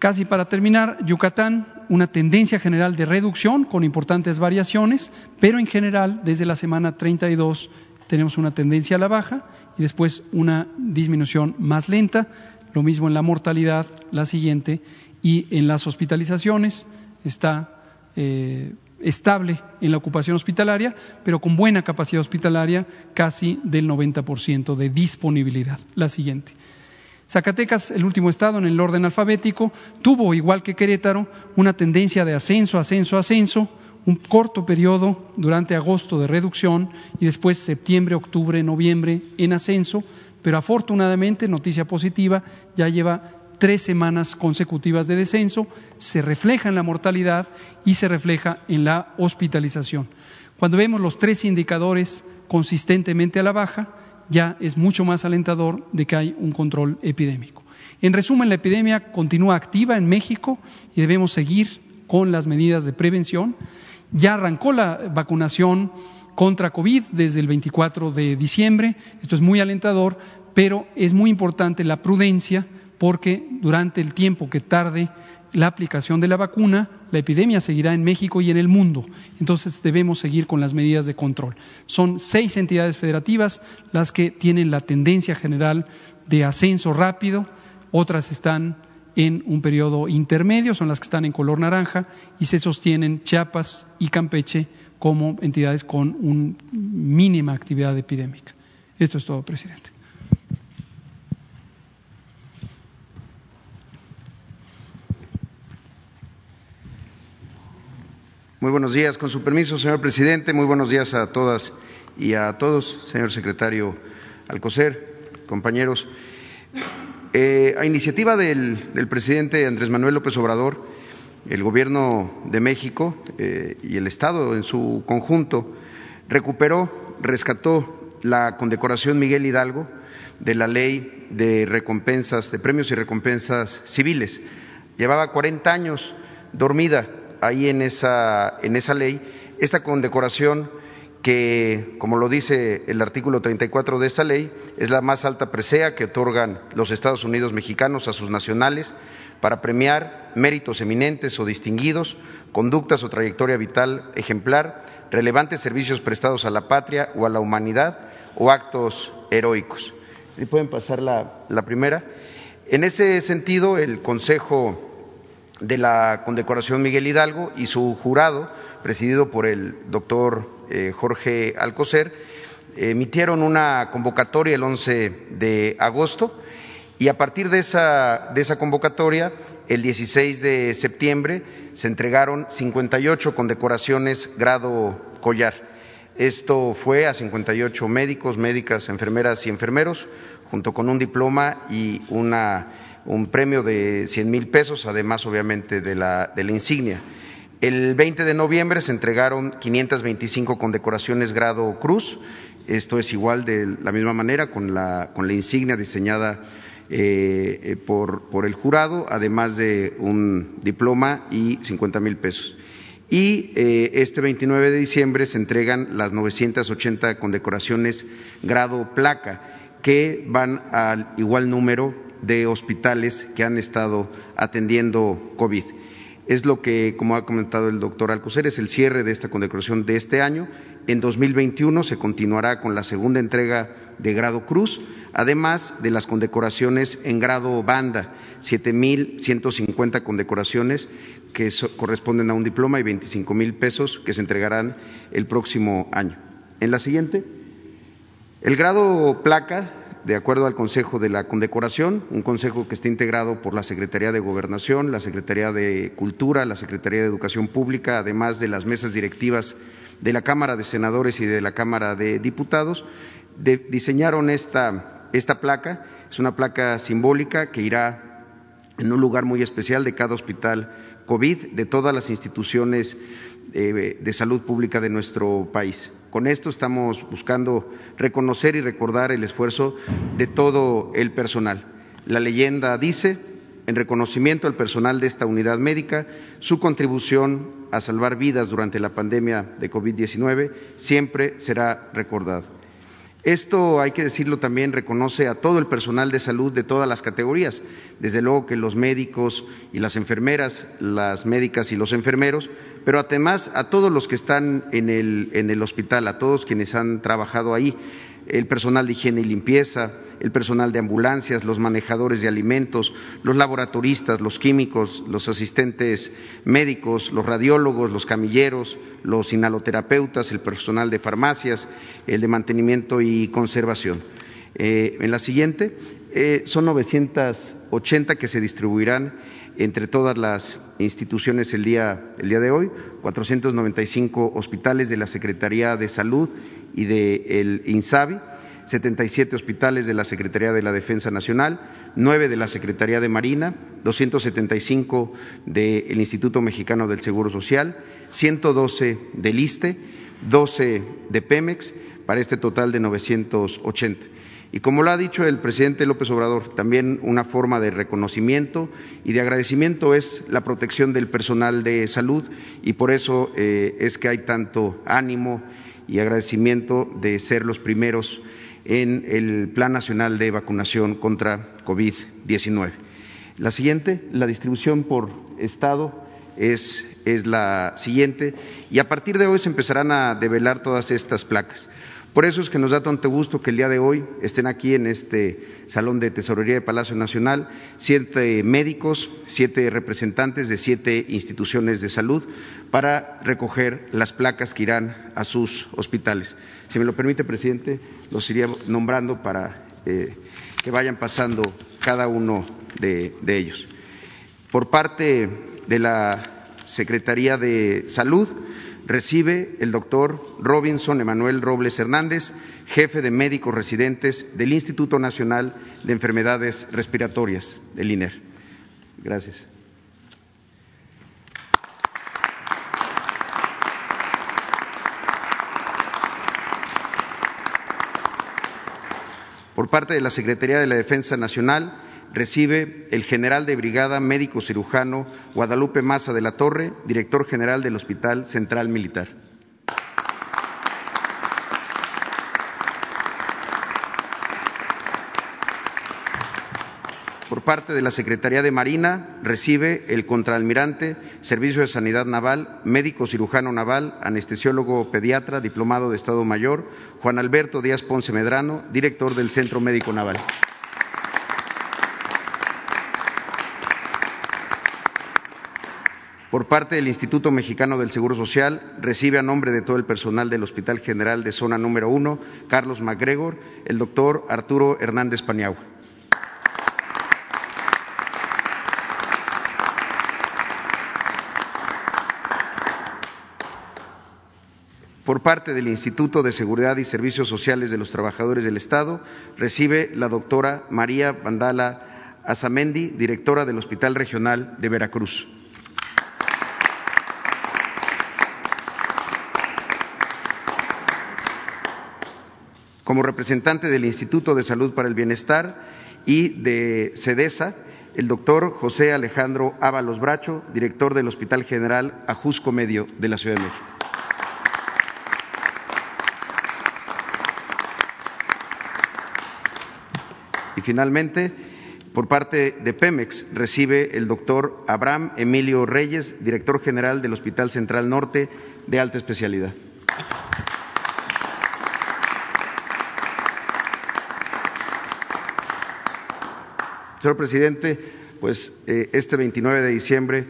Casi para terminar, Yucatán, una tendencia general de reducción con importantes variaciones, pero en general desde la semana 32 tenemos una tendencia a la baja y después una disminución más lenta, lo mismo en la mortalidad, la siguiente, y en las hospitalizaciones está eh, estable en la ocupación hospitalaria, pero con buena capacidad hospitalaria, casi del 90% de disponibilidad. La siguiente. Zacatecas, el último estado en el orden alfabético, tuvo, igual que Querétaro, una tendencia de ascenso, ascenso, ascenso, un corto periodo durante agosto de reducción y después septiembre, octubre, noviembre en ascenso, pero afortunadamente, noticia positiva, ya lleva tres semanas consecutivas de descenso, se refleja en la mortalidad y se refleja en la hospitalización. Cuando vemos los tres indicadores consistentemente a la baja, ya es mucho más alentador de que hay un control epidémico. En resumen, la epidemia continúa activa en México y debemos seguir con las medidas de prevención. Ya arrancó la vacunación contra COVID desde el 24 de diciembre. Esto es muy alentador, pero es muy importante la prudencia porque durante el tiempo que tarde la aplicación de la vacuna, la epidemia seguirá en México y en el mundo. Entonces debemos seguir con las medidas de control. Son seis entidades federativas las que tienen la tendencia general de ascenso rápido, otras están en un periodo intermedio, son las que están en color naranja, y se sostienen Chiapas y Campeche como entidades con una mínima actividad epidémica. Esto es todo, presidente. Muy buenos días. Con su permiso, señor presidente, muy buenos días a todas y a todos, señor secretario Alcocer, compañeros. Eh, a iniciativa del, presidente Andrés Manuel López Obrador, el Gobierno de México eh, y el Estado en su conjunto recuperó, rescató la condecoración Miguel Hidalgo de la ley de recompensas, de premios y recompensas civiles. Llevaba 40 años dormida ahí en esa, en esa ley esta condecoración que, como lo dice el artículo 34 de esta ley, es la más alta presea que otorgan los Estados Unidos mexicanos a sus nacionales para premiar méritos eminentes o distinguidos, conductas o trayectoria vital ejemplar, relevantes servicios prestados a la patria o a la humanidad o actos heroicos. Si pueden pasar la, la primera. En ese sentido, el Consejo de la condecoración Miguel Hidalgo y su jurado, presidido por el doctor eh, Jorge Alcocer, emitieron una convocatoria el 11 de agosto y a partir de esa, de esa convocatoria, el 16 de septiembre, se entregaron 58 condecoraciones grado collar. Esto fue a 58 médicos, médicas, enfermeras y enfermeros, junto con un diploma y una un premio de 100 mil pesos, además obviamente de la, de la insignia. El 20 de noviembre se entregaron 525 condecoraciones grado Cruz, esto es igual de la misma manera con la, con la insignia diseñada eh, eh, por, por, el jurado, además de un diploma y 50 mil pesos. Y eh, este 29 de diciembre se entregan las 980 condecoraciones grado placa, que van al igual número de hospitales que han estado atendiendo COVID es lo que, como ha comentado el doctor Alcocer, es el cierre de esta condecoración de este año. En 2021 se continuará con la segunda entrega de grado cruz, además de las condecoraciones en grado banda, 7.150 condecoraciones que corresponden a un diploma y 25 mil pesos que se entregarán el próximo año. En la siguiente, el grado placa de acuerdo al Consejo de la Condecoración, un consejo que está integrado por la Secretaría de Gobernación, la Secretaría de Cultura, la Secretaría de Educación Pública, además de las mesas directivas de la Cámara de Senadores y de la Cámara de Diputados, diseñaron esta, esta placa. Es una placa simbólica que irá en un lugar muy especial de cada hospital COVID, de todas las instituciones eh, de salud pública de nuestro país. Con esto estamos buscando reconocer y recordar el esfuerzo de todo el personal. La leyenda dice, en reconocimiento al personal de esta unidad médica, su contribución a salvar vidas durante la pandemia de COVID-19 siempre será recordada. Esto, hay que decirlo también, reconoce a todo el personal de salud de todas las categorías, desde luego que los médicos y las enfermeras, las médicas y los enfermeros, pero además a todos los que están en el, en el hospital, a todos quienes han trabajado ahí el personal de higiene y limpieza, el personal de ambulancias, los manejadores de alimentos, los laboratoristas, los químicos, los asistentes médicos, los radiólogos, los camilleros, los inhaloterapeutas, el personal de farmacias, el de mantenimiento y conservación. Eh, en la siguiente, eh, son 980 que se distribuirán entre todas las instituciones el día, el día de hoy, 495 hospitales de la Secretaría de Salud y del INSABI, 77 hospitales de la Secretaría de la Defensa Nacional, 9 de la Secretaría de Marina, 275 del Instituto Mexicano del Seguro Social, 112 del ISTE, 12 de Pemex, para este total de 980. Y como lo ha dicho el presidente López Obrador, también una forma de reconocimiento y de agradecimiento es la protección del personal de salud y por eso eh, es que hay tanto ánimo y agradecimiento de ser los primeros en el Plan Nacional de Vacunación contra COVID-19. La siguiente, la distribución por Estado es, es la siguiente y a partir de hoy se empezarán a develar todas estas placas. Por eso es que nos da tanto gusto que el día de hoy estén aquí en este Salón de Tesorería de Palacio Nacional siete médicos, siete representantes de siete instituciones de salud para recoger las placas que irán a sus hospitales. Si me lo permite, presidente, los iría nombrando para eh, que vayan pasando cada uno de ellos. Por parte de la Secretaría de Salud, recibe el doctor Robinson Emanuel Robles Hernández, jefe de médicos residentes del Instituto Nacional de Enfermedades Respiratorias, del INER. Gracias. Por parte de la Secretaría de la Defensa Nacional, recibe el general de brigada médico cirujano Guadalupe Maza de la Torre, director general del Hospital Central Militar. Por parte de la Secretaría de Marina recibe el contraalmirante, Servicio de Sanidad Naval, médico cirujano naval, anestesiólogo pediatra, diplomado de Estado Mayor, Juan Alberto Díaz Ponce Medrano, director del Centro Médico Naval. Por parte del Instituto Mexicano del Seguro Social, recibe a nombre de todo el personal del Hospital General de Zona Número 1, Carlos MacGregor, el doctor Arturo Hernández Paniagua. Por parte del Instituto de Seguridad y Servicios Sociales de los Trabajadores del Estado, recibe la doctora María Vandala Azamendi, directora del Hospital Regional de Veracruz. Como representante del Instituto de Salud para el Bienestar y de CEDESA, el doctor José Alejandro Ábalos Bracho, director del Hospital General Ajusco Medio de la Ciudad de México. Y finalmente, por parte de Pemex, recibe el doctor Abraham Emilio Reyes, director general del Hospital Central Norte de Alta Especialidad. Señor presidente, pues eh, este 29 de diciembre,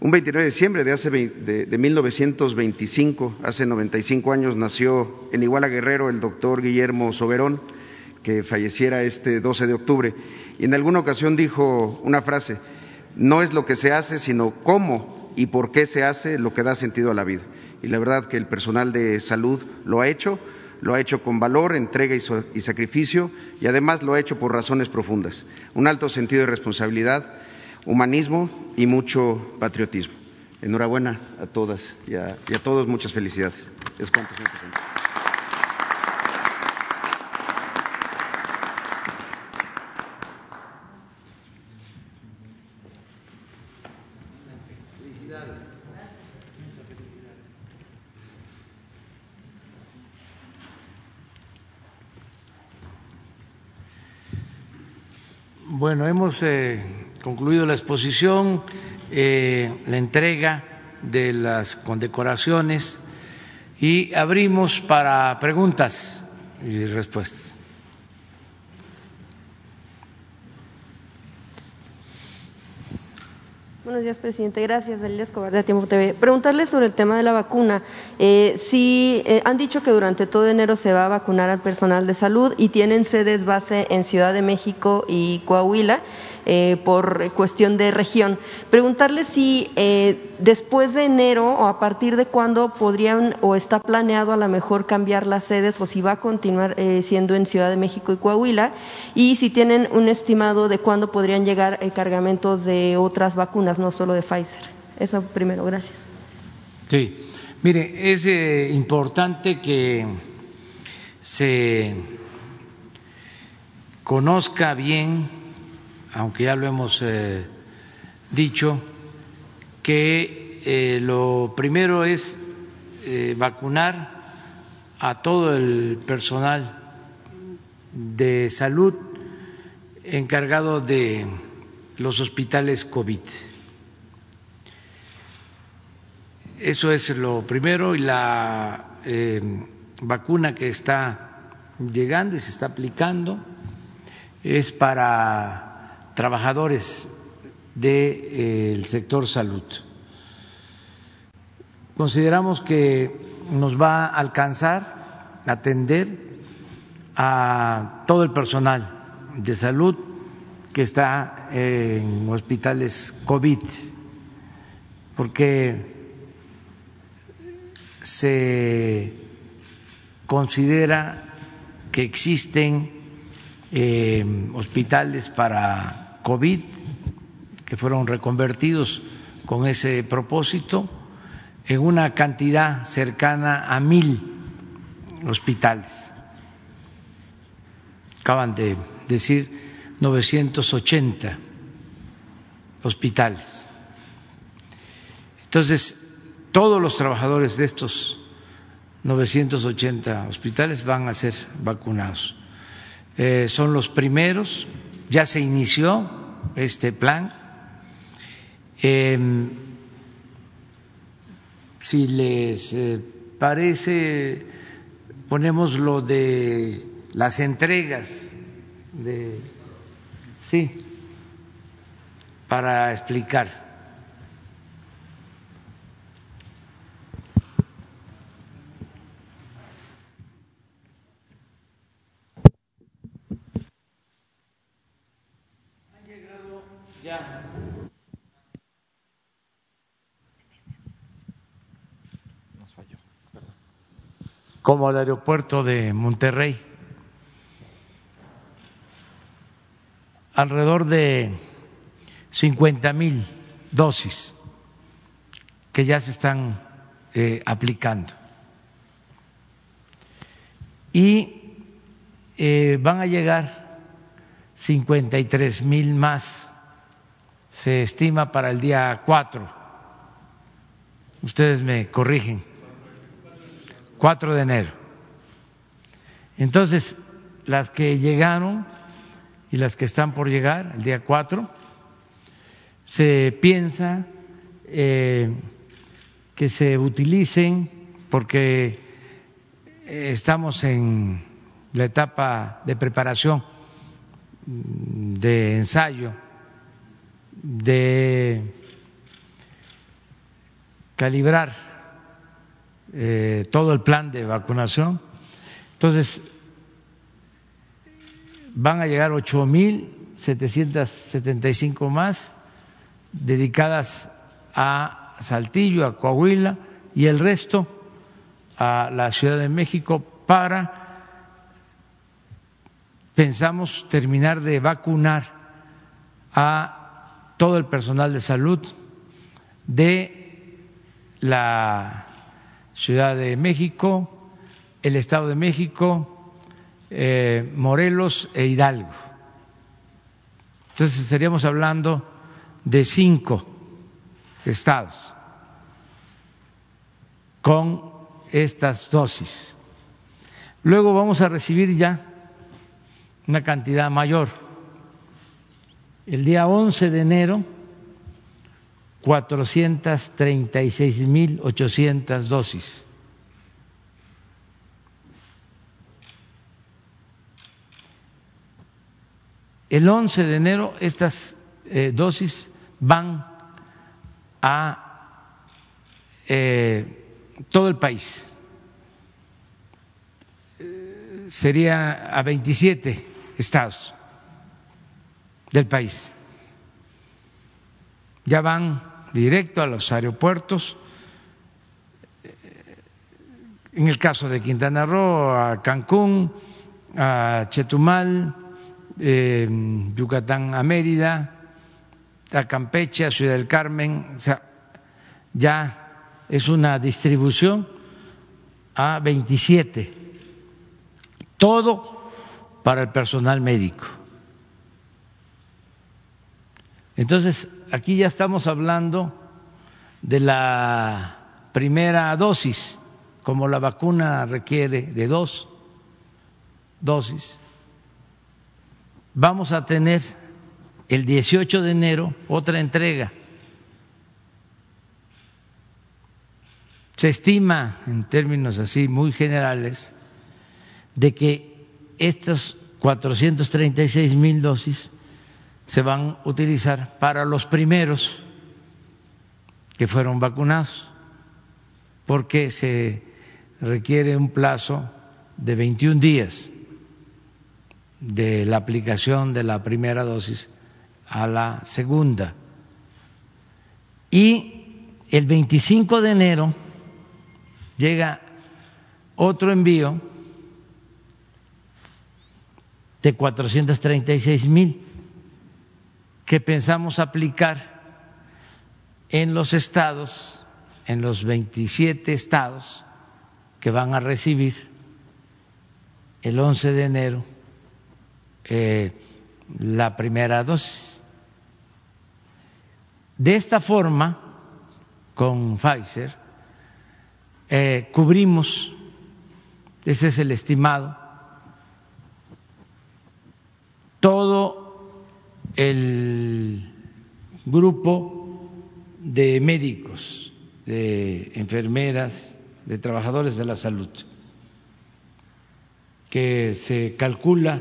un 29 de diciembre de hace de, de 1925, hace 95 años, nació en Iguala Guerrero el doctor Guillermo Soberón, que falleciera este 12 de octubre. Y en alguna ocasión dijo una frase: no es lo que se hace, sino cómo y por qué se hace lo que da sentido a la vida. Y la verdad que el personal de salud lo ha hecho lo ha hecho con valor, entrega y, sacrificio y además lo ha hecho por razones profundas, un alto sentido de responsabilidad, humanismo y mucho patriotismo. Enhorabuena a todas y a, todos, muchas felicidades. Es cuanto, Bueno, hemos eh, concluido la exposición, eh, la entrega de las condecoraciones y abrimos para preguntas y respuestas. Buenos días, presidente. Gracias, Dalila Escobar de Tiempo TV. Preguntarle sobre el tema de la vacuna. Eh, si eh, han dicho que durante todo enero se va a vacunar al personal de salud y tienen sedes base en Ciudad de México y Coahuila. Eh, por cuestión de región. Preguntarle si eh, después de enero o a partir de cuándo podrían o está planeado a lo mejor cambiar las sedes o si va a continuar eh, siendo en Ciudad de México y Coahuila y si tienen un estimado de cuándo podrían llegar cargamentos de otras vacunas, no solo de Pfizer. Eso primero, gracias. Sí, mire, es importante que se conozca bien aunque ya lo hemos eh, dicho, que eh, lo primero es eh, vacunar a todo el personal de salud encargado de los hospitales COVID. Eso es lo primero y la vacuna que está llegando y se está aplicando es para trabajadores del sector salud. Consideramos que nos va a alcanzar atender a todo el personal de salud que está en hospitales COVID, porque se considera que existen eh, hospitales para COVID, que fueron reconvertidos con ese propósito, en una cantidad cercana a mil hospitales. Acaban de decir 980 hospitales. Entonces, todos los trabajadores de estos 980 hospitales van a ser vacunados. Eh, son los primeros ya se inició este plan. Em, si les eh, parece, ponemos lo de las entregas de sí para explicar. Como el aeropuerto de Monterrey. Alrededor de 50 mil dosis que ya se están eh, aplicando. Y eh, van a llegar 53 mil más, se estima para el día 4. Ustedes me corrigen. 4 de enero. Entonces, las que llegaron y las que están por llegar el día 4, se piensa eh, que se utilicen porque estamos en la etapa de preparación, de ensayo, de calibrar eh, todo el plan de vacunación. Entonces, van a llegar 8.775 más dedicadas a Saltillo, a Coahuila y el resto a la Ciudad de México para, pensamos, terminar de vacunar a todo el personal de salud de la Ciudad de México, el Estado de México, eh, Morelos e Hidalgo. Entonces estaríamos hablando de cinco estados con estas dosis. Luego vamos a recibir ya una cantidad mayor. El día 11 de enero, 436.800 dosis. El 11 de enero estas eh, dosis van a eh, todo el país. Sería a 27 estados del país. Ya van directo a los aeropuertos. En el caso de Quintana Roo, a Cancún, a Chetumal, eh, Yucatán a Mérida, a Campeche, a Ciudad del Carmen, o sea, ya es una distribución a 27, todo para el personal médico. Entonces, aquí ya estamos hablando de la primera dosis, como la vacuna requiere de dos dosis. Vamos a tener el 18 de enero otra entrega Se estima, en términos así muy generales, de que estas 436 mil dosis se van a utilizar para los primeros que fueron vacunados, porque se requiere un plazo de 21 días de la aplicación de la primera dosis a la segunda. Y el 25 de enero llega otro envío de 436 mil que pensamos aplicar en los estados, en los 27 estados que van a recibir el 11 de enero eh, la primera dosis. De esta forma, con Pfizer, eh, cubrimos, ese es el estimado, todo el grupo de médicos, de enfermeras, de trabajadores de la salud, que se calcula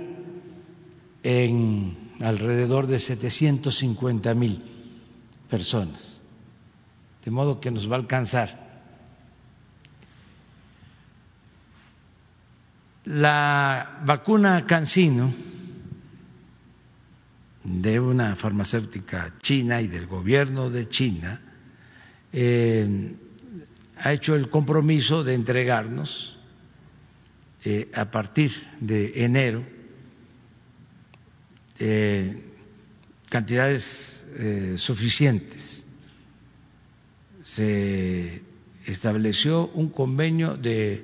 en alrededor de 750 mil personas, de modo que nos va a alcanzar. La vacuna Cancino de una farmacéutica china y del gobierno de China eh, ha hecho el compromiso de entregarnos eh, a partir de enero eh, cantidades suficientes. Se estableció un convenio de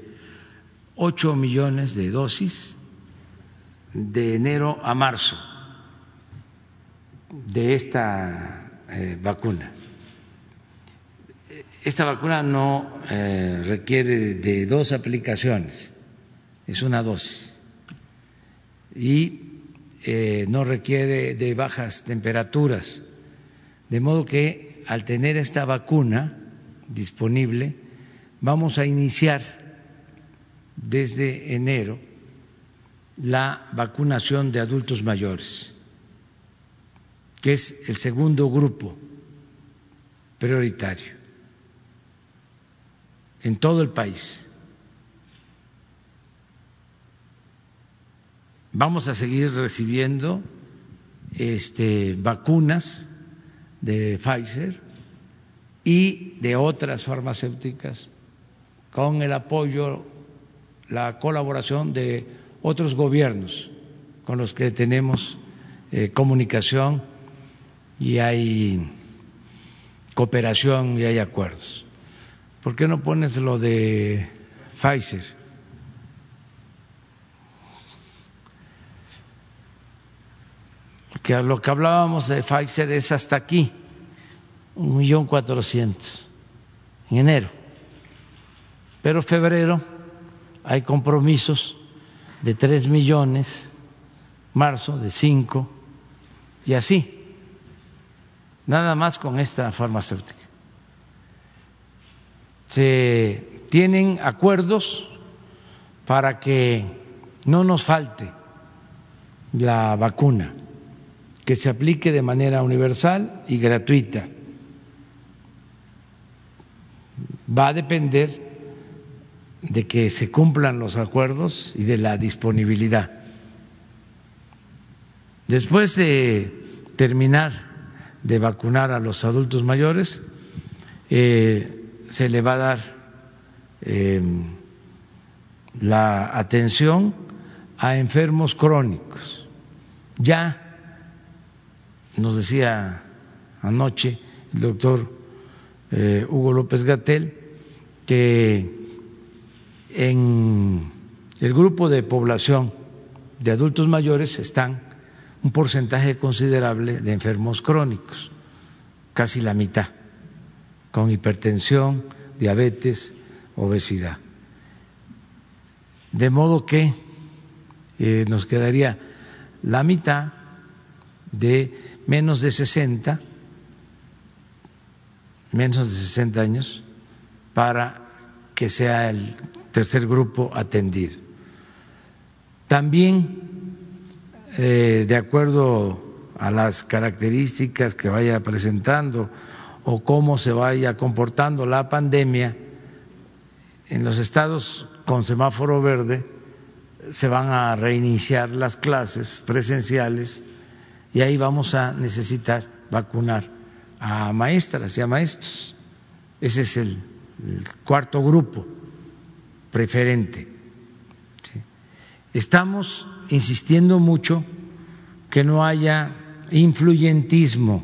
8 millones de dosis de enero a marzo de esta eh, vacuna. Esta vacuna no eh, requiere de dos aplicaciones, es una dosis. Y eh, no requiere de bajas temperaturas, de modo que al tener esta vacuna disponible vamos a iniciar desde enero la vacunación de adultos mayores, que es el segundo grupo prioritario en todo el país. Vamos a seguir recibiendo este, vacunas de Pfizer y de otras farmacéuticas con el apoyo, la colaboración de otros gobiernos con los que tenemos eh, comunicación y hay cooperación y hay acuerdos. ¿Por qué no pones lo de Pfizer? Porque lo que hablábamos de Pfizer es hasta aquí, un millón cuatrocientos en enero. Pero febrero hay compromisos de tres millones, marzo de cinco y así, nada más con esta farmacéutica. Se tienen acuerdos para que no nos falte la vacuna, que se aplique de manera universal y gratuita. Va a depender de que se cumplan los acuerdos y de la disponibilidad. Después de terminar de vacunar a los adultos mayores, eh, se le va a dar eh, la atención a enfermos crónicos. Ya nos decía anoche el doctor eh, Hugo López Gatel que en el grupo de población de adultos mayores están un porcentaje considerable de enfermos crónicos, casi la mitad, con hipertensión, diabetes, obesidad. De modo que eh, nos quedaría la mitad de menos de 60, menos de 60 años, para que sea el tercer grupo atendido. También, eh, de acuerdo a las características que vaya presentando o cómo se vaya comportando la pandemia, en los estados con semáforo verde se van a reiniciar las clases presenciales y ahí vamos a necesitar vacunar a maestras y a maestros. Ese es el cuarto grupo preferente. Estamos insistiendo mucho que no haya influyentismo,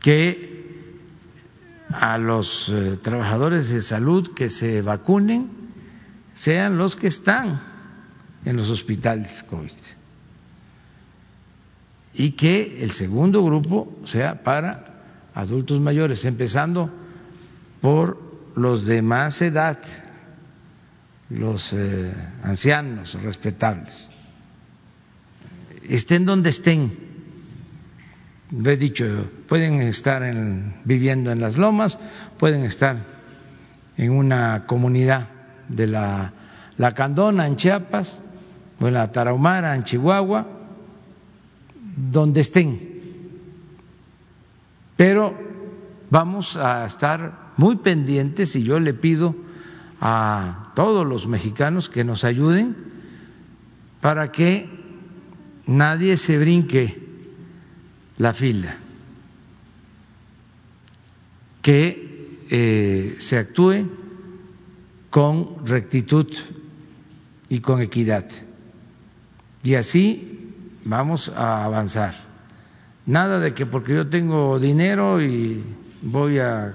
que a los eh, trabajadores de salud que se vacunen sean los que están en los hospitales COVID y que el segundo grupo sea para adultos mayores, empezando por los de más edad, los eh, ancianos respetables, estén donde estén. Lo he dicho, pueden estar viviendo en las lomas, pueden estar en una comunidad de la, la Candona en Chiapas o en la Tarahumara en Chihuahua, donde estén. Pero vamos a estar muy pendientes y yo le pido a todos los mexicanos que nos ayuden para que nadie se brinque la fila, que eh, se actúe con rectitud y con equidad. Y así vamos a avanzar. Nada de que porque yo tengo dinero y voy a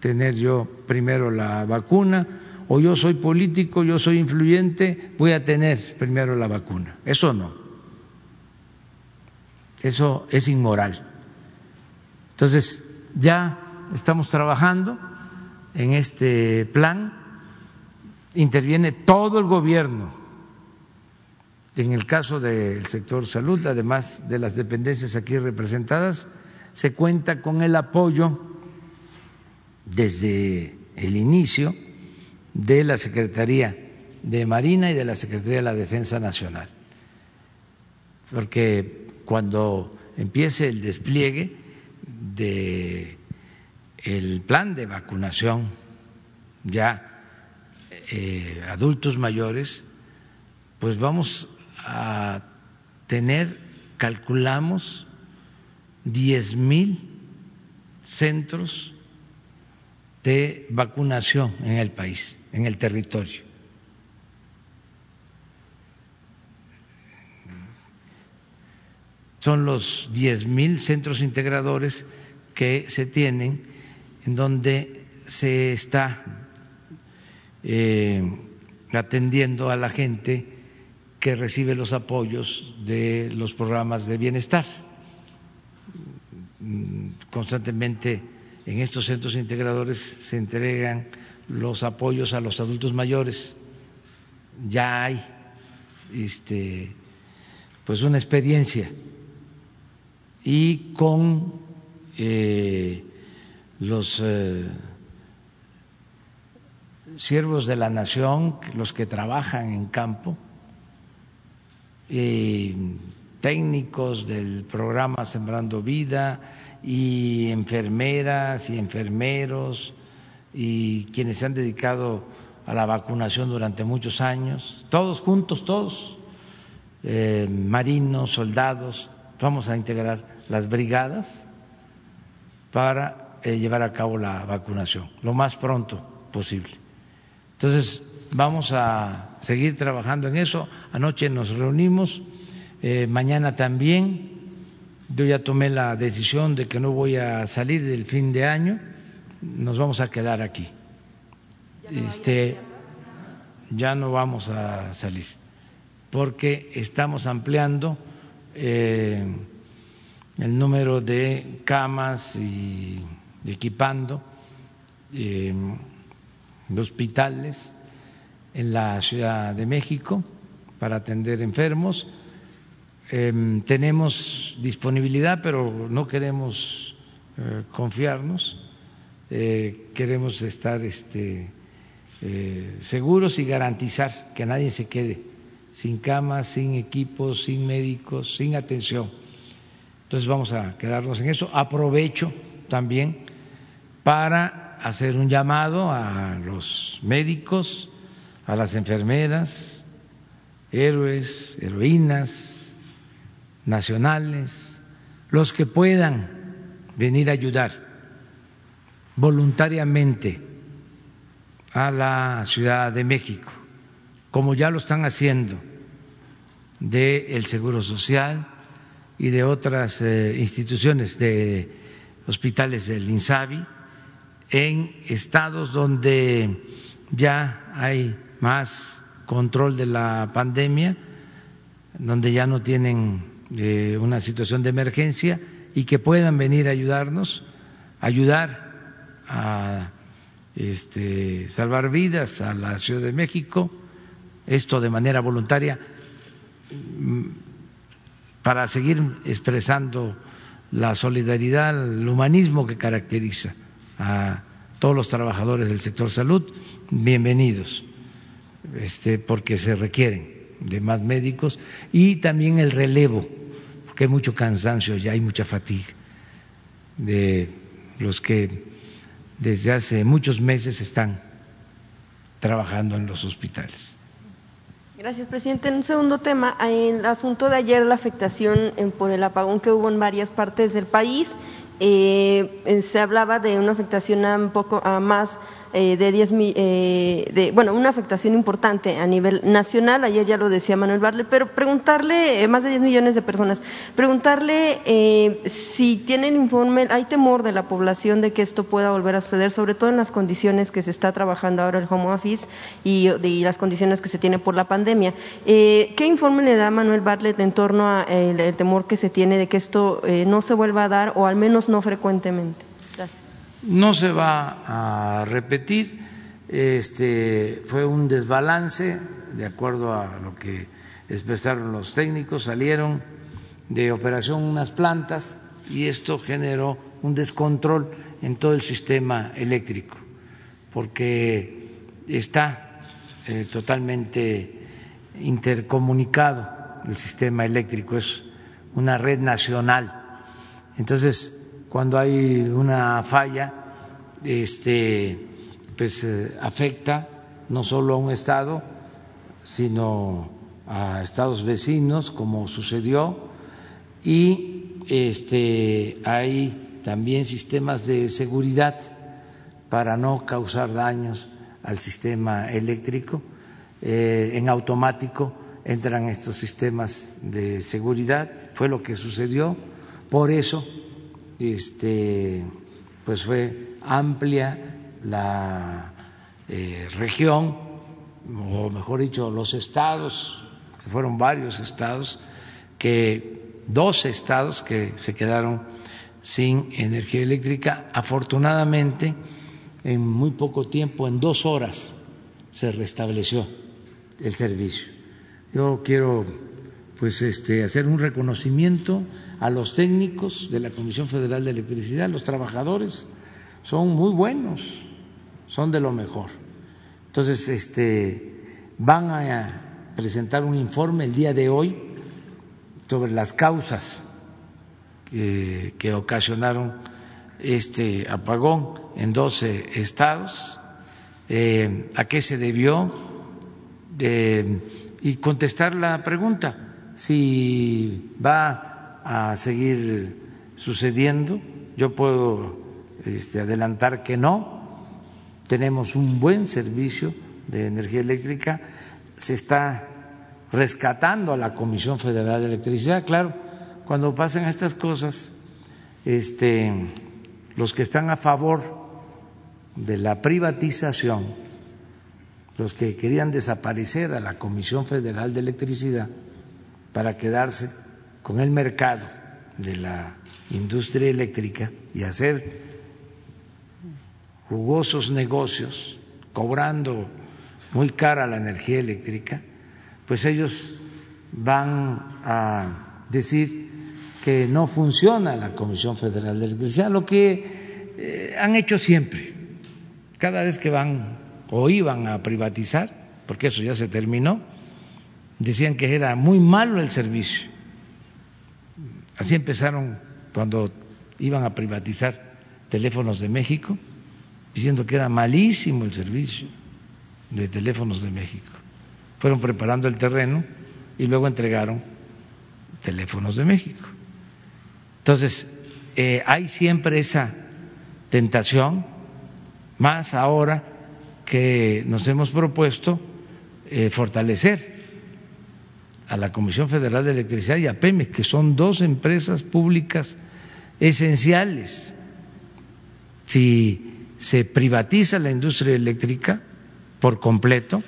tener yo primero la vacuna o yo soy político, yo soy influyente, voy a tener primero la vacuna. Eso no. Eso es inmoral. Entonces, ya estamos trabajando en este plan, interviene todo el gobierno. En el caso del sector salud, además de las dependencias aquí representadas, se cuenta con el apoyo desde el inicio de la Secretaría de Marina y de la Secretaría de la Defensa Nacional. Porque cuando empiece el despliegue de el plan de vacunación ya eh, adultos mayores, pues vamos a tener, calculamos, diez mil centros de vacunación en el país, en el territorio. Son los diez mil centros integradores que se tienen en donde se está eh, atendiendo a la gente que recibe los apoyos de los programas de bienestar. Constantemente en estos centros integradores se entregan los apoyos a los adultos mayores. Ya hay este, pues una experiencia y con eh, los eh, siervos de la nación, los que trabajan en campo, técnicos del programa Sembrando Vida y enfermeras y enfermeros y quienes se han dedicado a la vacunación durante muchos años, todos juntos, todos, eh, marinos, soldados, vamos a integrar las brigadas para eh, llevar a cabo la vacunación lo más pronto posible. Entonces, vamos a seguir trabajando en eso. Anoche nos reunimos, eh, mañana también. Yo ya tomé la decisión de que no voy a salir del fin de año, nos vamos a quedar aquí. Este, ya no vamos a salir, porque estamos ampliando. Eh, el número de camas y equipando eh, hospitales en la Ciudad de México para atender enfermos. Em, tenemos disponibilidad, pero no queremos eh, confiarnos, eh, queremos estar este, eh, seguros y garantizar que nadie se quede sin camas, sin equipos, sin médicos, sin atención entonces vamos a quedarnos en eso. Aprovecho también para hacer un llamado a los médicos, a las enfermeras, héroes, heroínas nacionales, los que puedan venir a ayudar voluntariamente a la Ciudad de México, como ya lo están haciendo del Seguro Social, y de otras eh, instituciones de hospitales del INSABI en estados donde ya hay más control de la pandemia, donde ya no tienen eh, una situación de emergencia y que puedan venir a ayudarnos, ayudar a este, salvar vidas a la Ciudad de México, esto de manera voluntaria para seguir expresando la solidaridad, el humanismo que caracteriza a todos los trabajadores del sector salud, bienvenidos, este, porque se requieren de más médicos y también el relevo, porque hay mucho cansancio, ya hay mucha fatiga de los que desde hace muchos meses están trabajando en los hospitales. Gracias, presidente. En un segundo tema, el asunto de ayer, la afectación por el apagón que hubo en varias partes del país, eh, se hablaba de una afectación a un poco a más eh, de 10 eh, de, bueno, una afectación importante a nivel nacional, ayer ya lo decía Manuel Bartlett, pero preguntarle, eh, más de 10 millones de personas, preguntarle eh, si tiene el informe, hay temor de la población de que esto pueda volver a suceder, sobre todo en las condiciones que se está trabajando ahora el home office y, las condiciones que se tiene por la pandemia. Eh, ¿Qué informe le da Manuel Bartlett en torno al temor que se tiene de que esto no se vuelva a dar o al menos no frecuentemente? No se va a repetir. Este fue un desbalance de acuerdo a lo que expresaron los técnicos. Salieron de operación unas plantas y esto generó un descontrol en todo el sistema eléctrico, porque está eh, totalmente intercomunicado el sistema eléctrico, es una red nacional. Entonces, cuando hay una falla, este, pues eh, afecta no solo a un estado, sino a estados vecinos, como sucedió, y este, hay también sistemas de seguridad para no causar daños al sistema eléctrico. Eh, en automático entran estos sistemas de seguridad, fue lo que sucedió, por eso este, pues fue amplia la eh, región, o mejor dicho, los estados, que fueron varios estados, que dos estados que se quedaron sin energía eléctrica, afortunadamente en muy poco tiempo, en dos horas, se restableció el servicio. Yo quiero pues este hacer un reconocimiento a los técnicos de la Comisión Federal de Electricidad, los trabajadores son muy buenos, son de lo mejor. Entonces, este van a presentar un informe el día de hoy sobre las causas que, ocasionaron este apagón en 12 estados, eh, a qué se debió eh, y contestar la pregunta si va a seguir sucediendo. Yo puedo este, adelantar que no. Tenemos un buen servicio de energía eléctrica. Se está rescatando a la Comisión Federal de Electricidad. Claro, cuando pasan estas cosas, este, los que están a favor de la privatización, los que querían desaparecer a la Comisión Federal de Electricidad para quedarse con el mercado de la industria eléctrica y hacer jugosos negocios, cobrando muy cara la energía eléctrica, pues ellos van a decir que no funciona la Comisión Federal de Electricidad, lo que eh, han hecho siempre, cada vez que van o iban a privatizar, porque eso ya se terminó, decían que era muy malo el servicio. Así empezaron cuando iban a privatizar teléfonos de México, diciendo que era malísimo el servicio de teléfonos de México. Fueron preparando el terreno y luego entregaron teléfonos de México. Entonces, eh, hay siempre esa tentación, más ahora que nos hemos propuesto eh, fortalecer a la Comisión Federal de Electricidad y a Pemex, que son dos empresas públicas esenciales. Si se privatiza la industria eléctrica por completo,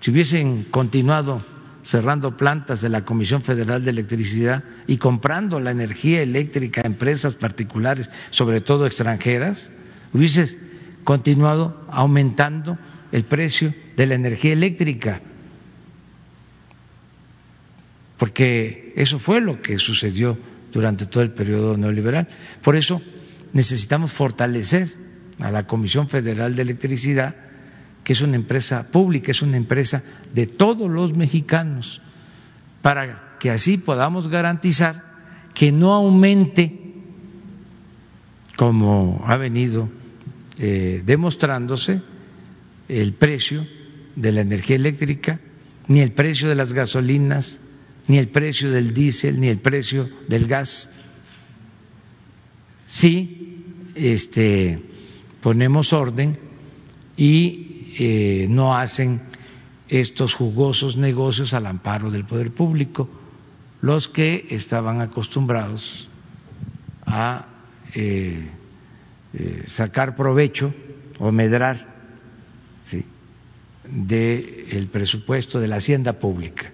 si hubiesen continuado cerrando plantas de la Comisión Federal de Electricidad y comprando la energía eléctrica a empresas particulares, sobre todo extranjeras, hubiese continuado aumentando el precio de la energía eléctrica, porque eso fue lo que sucedió durante todo el periodo neoliberal. Por eso necesitamos fortalecer a la Comisión Federal de Electricidad, que es una empresa pública, es una empresa de todos los mexicanos, para que así podamos garantizar que no aumente, como ha venido eh, demostrándose, el precio de la energía eléctrica, ni el precio de las gasolinas, ni el precio del diésel, ni el precio del gas. Sí, este ponemos orden y eh, no hacen estos jugosos negocios al amparo del poder público, los que estaban acostumbrados a eh, eh, sacar provecho o medrar del presupuesto de la hacienda pública.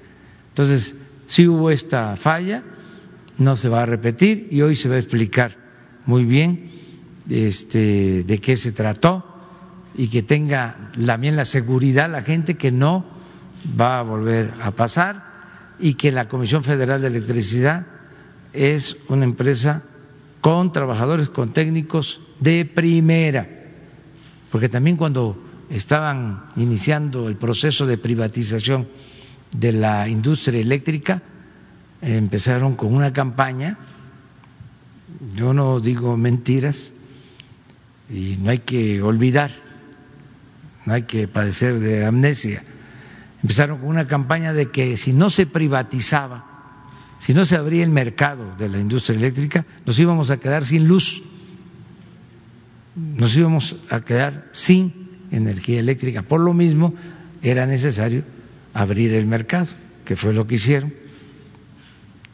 Entonces, si hubo esta falla, no se va a repetir y hoy se va a explicar muy bien este, de qué se trató y que tenga también la seguridad la gente que no va a volver a pasar y que la Comisión Federal de Electricidad es una empresa con trabajadores, con técnicos de primera, porque también cuando estaban iniciando el proceso de privatización de la industria eléctrica, empezaron con una campaña, yo no digo mentiras, y no hay que olvidar, no hay que padecer de amnesia. Empezaron con una campaña de que si no se privatizaba, si no se abría el mercado de la industria eléctrica, nos íbamos a quedar sin luz, nos íbamos a quedar sin energía eléctrica. Por lo mismo, era necesario abrir el mercado, que fue lo que hicieron.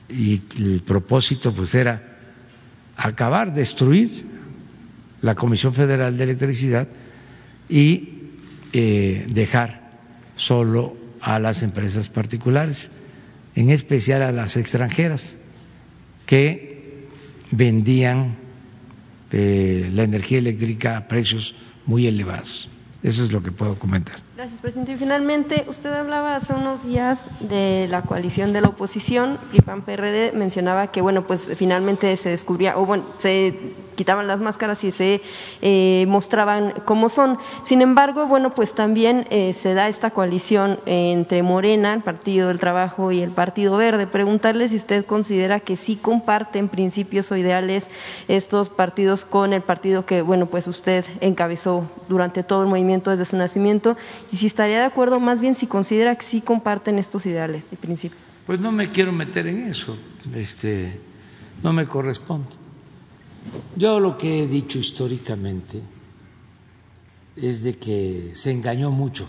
Y el propósito pues era acabar, destruir la Comisión Federal de Electricidad y eh, dejar solo a las empresas particulares, en especial a las extranjeras, que vendían eh, la energía eléctrica a precios muy elevados. Eso es lo que puedo comentar. Gracias, presidente. Y finalmente, usted hablaba hace unos días de la coalición de la oposición, PRI-PAN-PRD, mencionaba que, bueno, pues finalmente se descubría, o bueno, se quitaban las máscaras y se eh, mostraban cómo son. Sin embargo, bueno, pues también eh, se da esta coalición entre Morena, el Partido del Trabajo y el Partido Verde. Preguntarle si usted considera que sí comparten principios o ideales estos partidos con el partido que, bueno, pues usted encabezó durante todo el movimiento desde su nacimiento y si estaría de acuerdo más bien si considera que sí comparten estos ideales y principios. Pues no me quiero meter en eso, este, no me corresponde. Yo lo que he dicho históricamente es de que se engañó mucho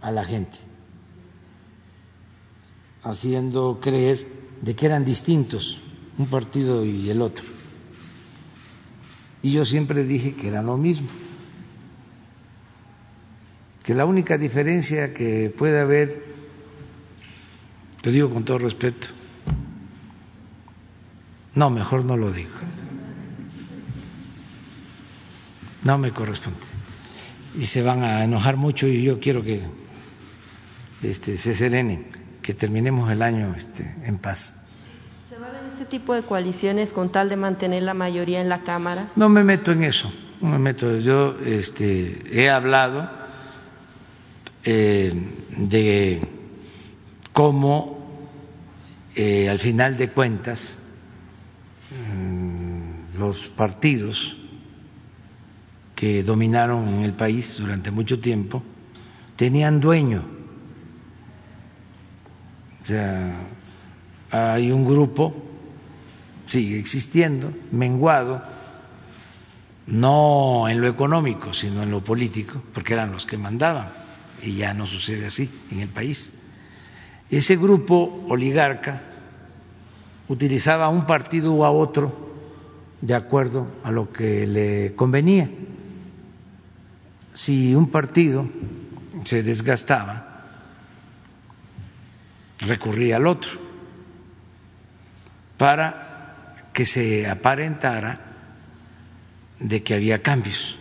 a la gente, haciendo creer de que eran distintos un partido y el otro. Y yo siempre dije que eran lo mismo que la única diferencia que puede haber, te digo con todo respeto, no, mejor no lo digo, no me corresponde, y se van a enojar mucho y yo quiero que este, se serenen, que terminemos el año este, en paz. ¿Se van este tipo de coaliciones con tal de mantener la mayoría en la Cámara? No me meto en eso, no me meto. Yo este, he hablado eh, de cómo eh, al final de cuentas mm, los partidos que dominaron en el país durante mucho tiempo tenían dueño. O sea, hay un grupo, sigue existiendo, menguado, no en lo económico, sino en lo político, porque eran los que mandaban y ya no sucede así en el país. Ese grupo oligarca utilizaba a un partido u a otro de acuerdo a lo que le convenía. Si un partido se desgastaba, recurría al otro para que se aparentara de que había cambios.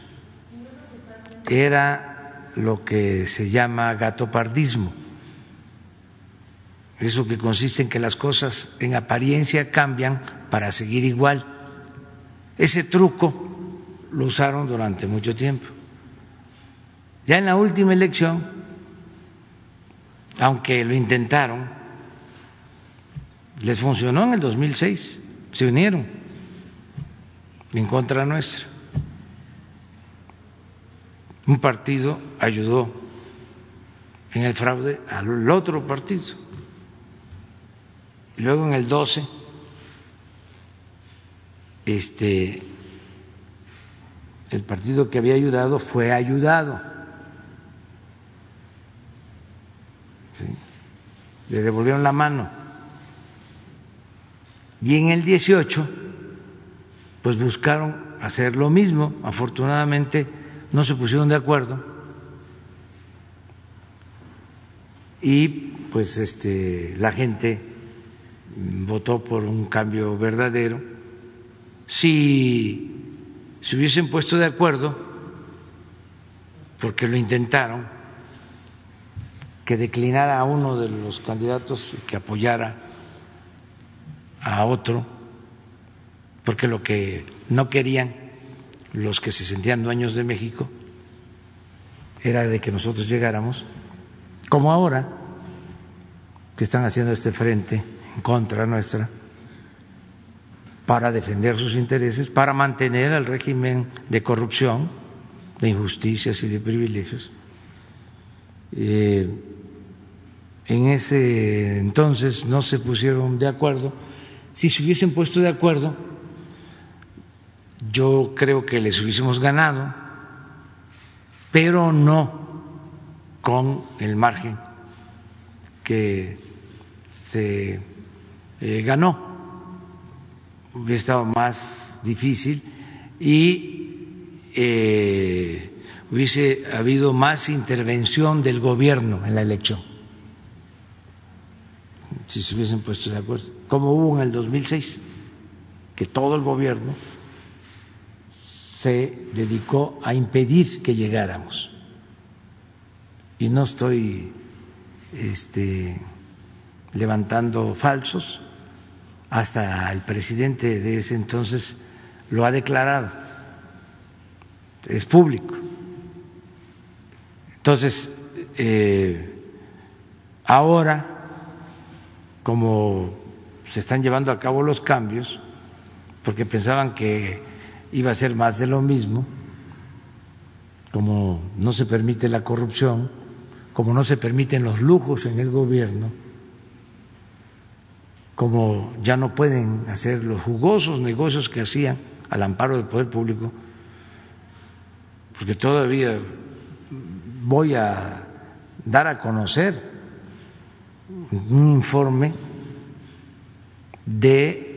Era lo que se llama gatopardismo. Eso que consiste en que las cosas en apariencia cambian para seguir igual. Ese truco lo usaron durante mucho tiempo. Ya en la última elección, aunque lo intentaron, les funcionó en el 2006, se unieron en contra nuestra un partido ayudó en el fraude al otro partido. Y luego en el 12, este, el partido que había ayudado fue ayudado. Le devolvieron la mano. Y en el 18, pues buscaron hacer lo mismo. Afortunadamente no se pusieron de acuerdo. Y pues este, la gente votó por un cambio verdadero. Si se hubiesen puesto de acuerdo, porque lo intentaron, que declinara a uno de los candidatos y que apoyara a otro, porque lo que no querían los que se sentían dueños de México era de que nosotros llegáramos, como ahora, que están haciendo este frente en contra nuestra, para defender sus intereses, para mantener al régimen de corrupción, de injusticias y de privilegios. Eh, en ese entonces no se pusieron de acuerdo. Si se hubiesen puesto de acuerdo, yo creo que les hubiésemos ganado, pero no con el margen que se eh, ganó. Hubiera estado más difícil y eh, hubiese habido más intervención del gobierno en la elección si se hubiesen puesto de acuerdo, como hubo en el 2006, que todo el gobierno se dedicó a impedir que llegáramos. Y no estoy este, levantando falsos, hasta el presidente de ese entonces lo ha declarado, es público. Entonces, eh, ahora como se están llevando a cabo los cambios, porque pensaban que iba a ser más de lo mismo, como no se permite la corrupción, como no se permiten los lujos en el gobierno, como ya no pueden hacer los jugosos negocios que hacían al amparo del poder público, porque todavía voy a dar a conocer un informe de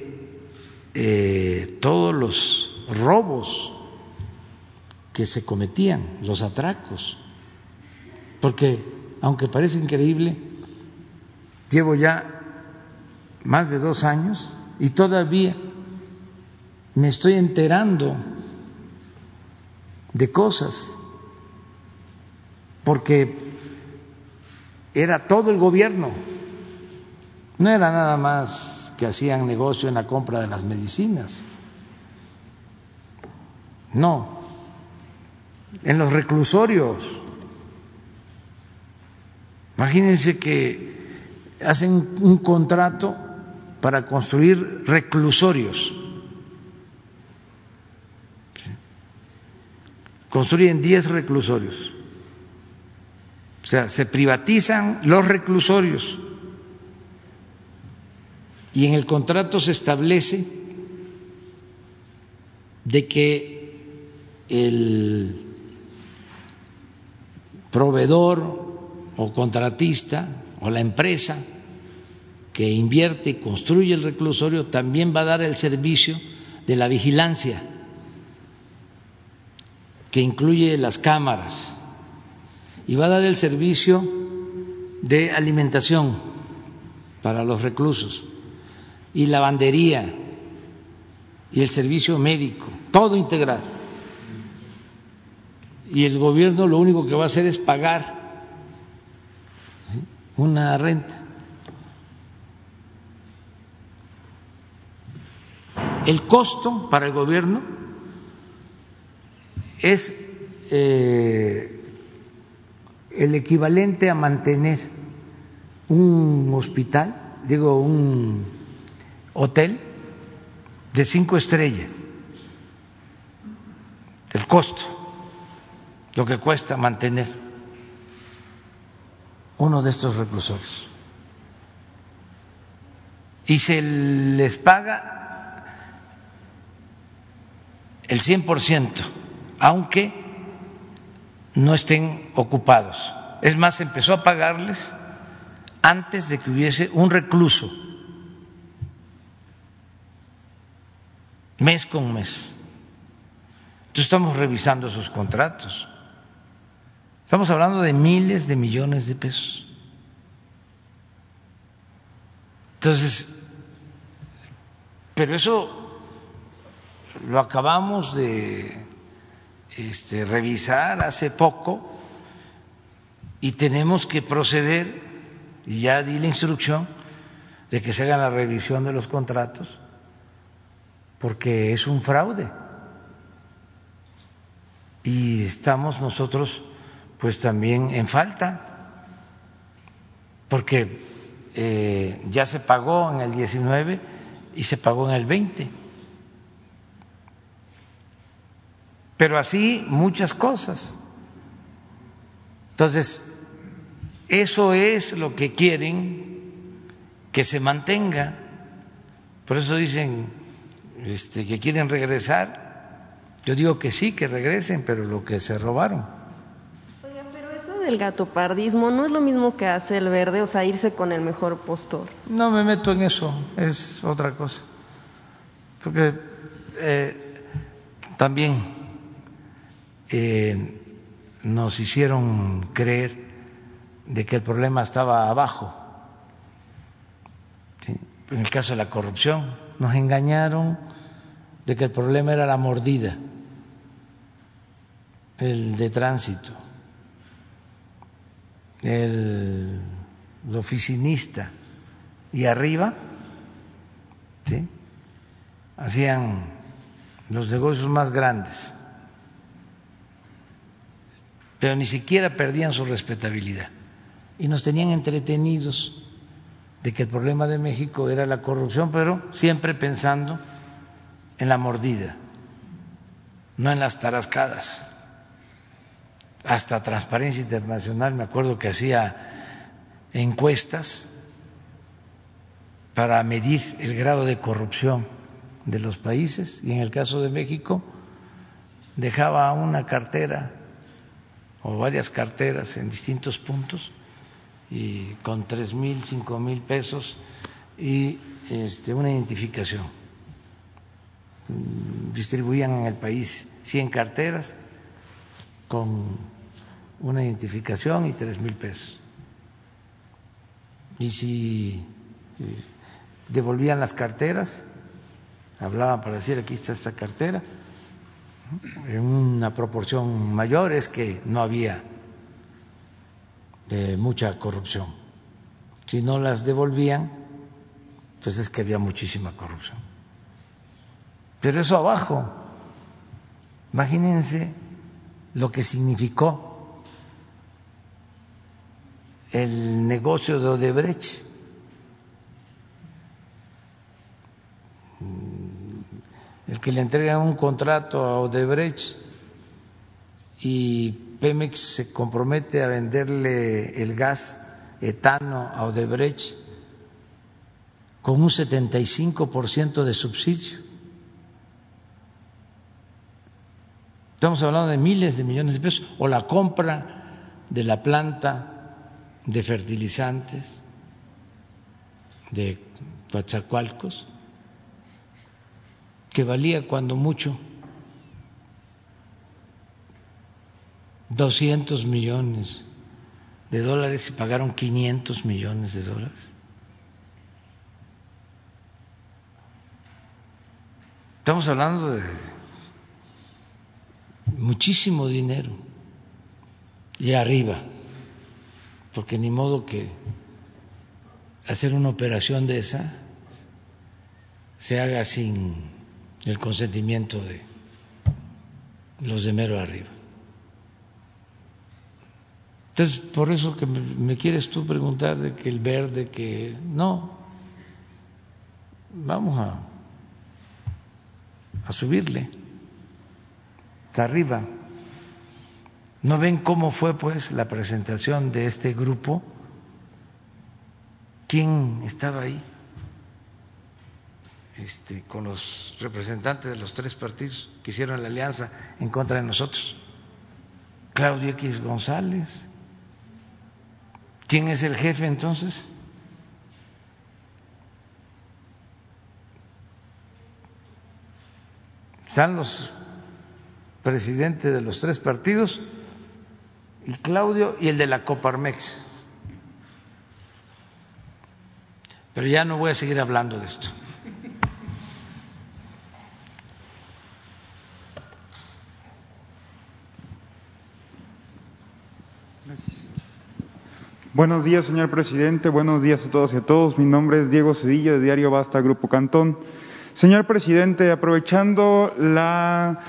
eh, todos los robos que se cometían, los atracos, porque aunque parece increíble, llevo ya más de dos años y todavía me estoy enterando de cosas, porque era todo el gobierno. No era nada más que hacían negocio en la compra de las medicinas. No. En los reclusorios. Imagínense que hacen un contrato para construir reclusorios. Construyen 10 reclusorios. O sea, se privatizan los reclusorios y en el contrato se establece de que el proveedor o contratista o la empresa que invierte y construye el reclusorio también va a dar el servicio de la vigilancia, que incluye las cámaras, y va a dar el servicio de alimentación para los reclusos y lavandería y el servicio médico, todo integral. Y el gobierno lo único que va a hacer es pagar una renta. El costo para el gobierno es eh, el equivalente a mantener un hospital, digo, un hotel de cinco estrellas, el costo, lo que cuesta mantener uno de estos reclusores. Y se les paga el 100% aunque no estén ocupados. Es más, empezó a pagarles antes de que hubiese un recluso, mes con mes. Entonces estamos revisando sus contratos. Estamos hablando de miles de millones de pesos. Entonces, pero eso lo acabamos de este, revisar hace poco y tenemos que proceder, y ya di la instrucción de que se haga la revisión de los contratos, porque es un fraude. Y estamos nosotros pues también en falta, porque eh, ya se pagó en el 19 y se pagó en el 20. Pero así muchas cosas. Entonces, eso es lo que quieren que se mantenga. Por eso dicen este, que quieren regresar. Yo digo que sí, que regresen, pero lo que se robaron. Del gatopardismo no es lo mismo que hace el verde, o sea, irse con el mejor postor. No me meto en eso, es otra cosa. Porque eh, también eh, nos hicieron creer de que el problema estaba abajo. En el caso de la corrupción, nos engañaron de que el problema era la mordida, el de tránsito, el, oficinista, y arriba hacían los negocios más grandes pero ni siquiera perdían su respetabilidad. Y nos tenían entretenidos de que el problema de México era la corrupción, pero siempre pensando en la mordida, no en las tarascadas. Hasta Transparencia Internacional, me acuerdo que hacía encuestas para medir el grado de corrupción de los países y en el caso de México dejaba una cartera o varias carteras en distintos puntos y con tres mil, cinco mil pesos y este, una identificación. Distribuían en el país 100 carteras con una identificación y tres mil pesos. Y si eh, devolvían las carteras, hablaban para decir aquí está esta cartera, en una proporción mayor es que no había eh, mucha corrupción. Si no las devolvían, pues es que había muchísima corrupción. Pero eso abajo, imagínense lo que significó el negocio de Odebrecht el que le entrega un contrato a Odebrecht y Pemex se compromete a venderle el gas etano a Odebrecht con un 75% de subsidio. Estamos hablando de miles de millones de pesos, o la compra de la planta de fertilizantes de Coatzacoalcos que valía cuando mucho 200 millones de dólares y pagaron 500 millones de dólares. Estamos hablando de muchísimo dinero. Y arriba, porque ni modo que hacer una operación de esa se haga sin el consentimiento de los de mero arriba. Entonces, por eso que me quieres tú preguntar de que el verde, que no, vamos a, a subirle hasta arriba. ¿No ven cómo fue pues la presentación de este grupo? ¿Quién estaba ahí? este, con los representantes de los tres partidos que hicieron la alianza en contra de nosotros. Claudio X González. ¿Quién es el jefe entonces? Están los presidentes de los tres partidos y Claudio y el de la Coparmex. Pero ya no voy a seguir hablando de esto. Buenos días, señor presidente. Buenos días a todos y a todos. Mi nombre es Diego Cedillo, de Diario Basta, Grupo Cantón. Señor presidente, aprovechando la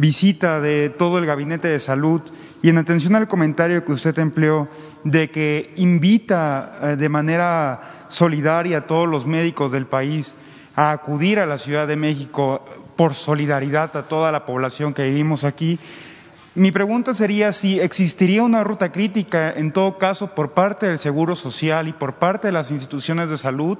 visita de todo el Gabinete de Salud y en atención al comentario que usted empleó de que invita eh, de manera solidaria a todos los médicos del país a acudir a la Ciudad de México por solidaridad a toda la población que vivimos aquí, mi pregunta sería si existiría una ruta crítica, en todo caso, por parte del Seguro Social y por parte de las instituciones de salud,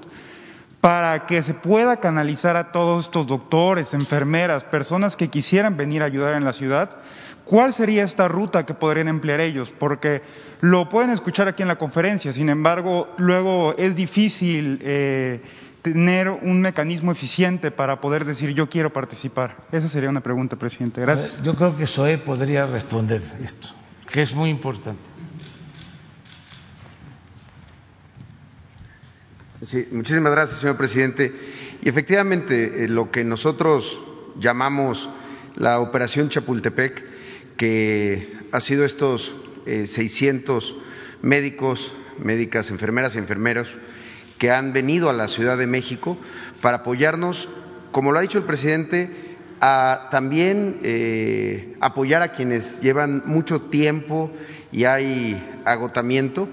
para que se pueda canalizar a todos estos doctores, enfermeras, personas que quisieran venir a ayudar en la ciudad, ¿cuál sería esta ruta que podrían emplear ellos? Porque lo pueden escuchar aquí en la conferencia, sin embargo, luego es difícil eh, tener un mecanismo eficiente para poder decir yo quiero participar. Esa sería una pregunta, presidente. Gracias. Yo creo que SOE podría responder esto, que es muy importante. Muchísimas gracias, señor presidente. Y efectivamente, eh, lo que nosotros llamamos la Operación Chapultepec, que ha sido estos 600 eh, médicos, médicas, enfermeras y enfermeros que han venido a la Ciudad de México para apoyarnos, como lo ha dicho el presidente, a también eh, apoyar a quienes llevan mucho tiempo y hay agotamiento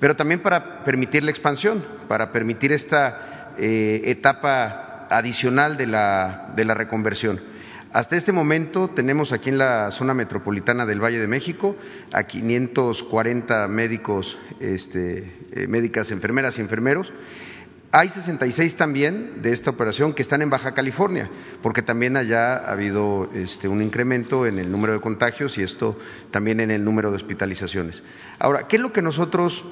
pero también para permitir la expansión, para permitir esta eh, etapa adicional de la, de la reconversión. Hasta este momento tenemos aquí en la zona metropolitana del Valle de México a 540 médicos, este, eh, médicas, enfermeras y enfermeros hay 66 también de esta operación que están en Baja California, porque también allá ha habido este, un incremento en el número de contagios y esto también en el número de hospitalizaciones. Ahora, ¿qué es lo que nosotros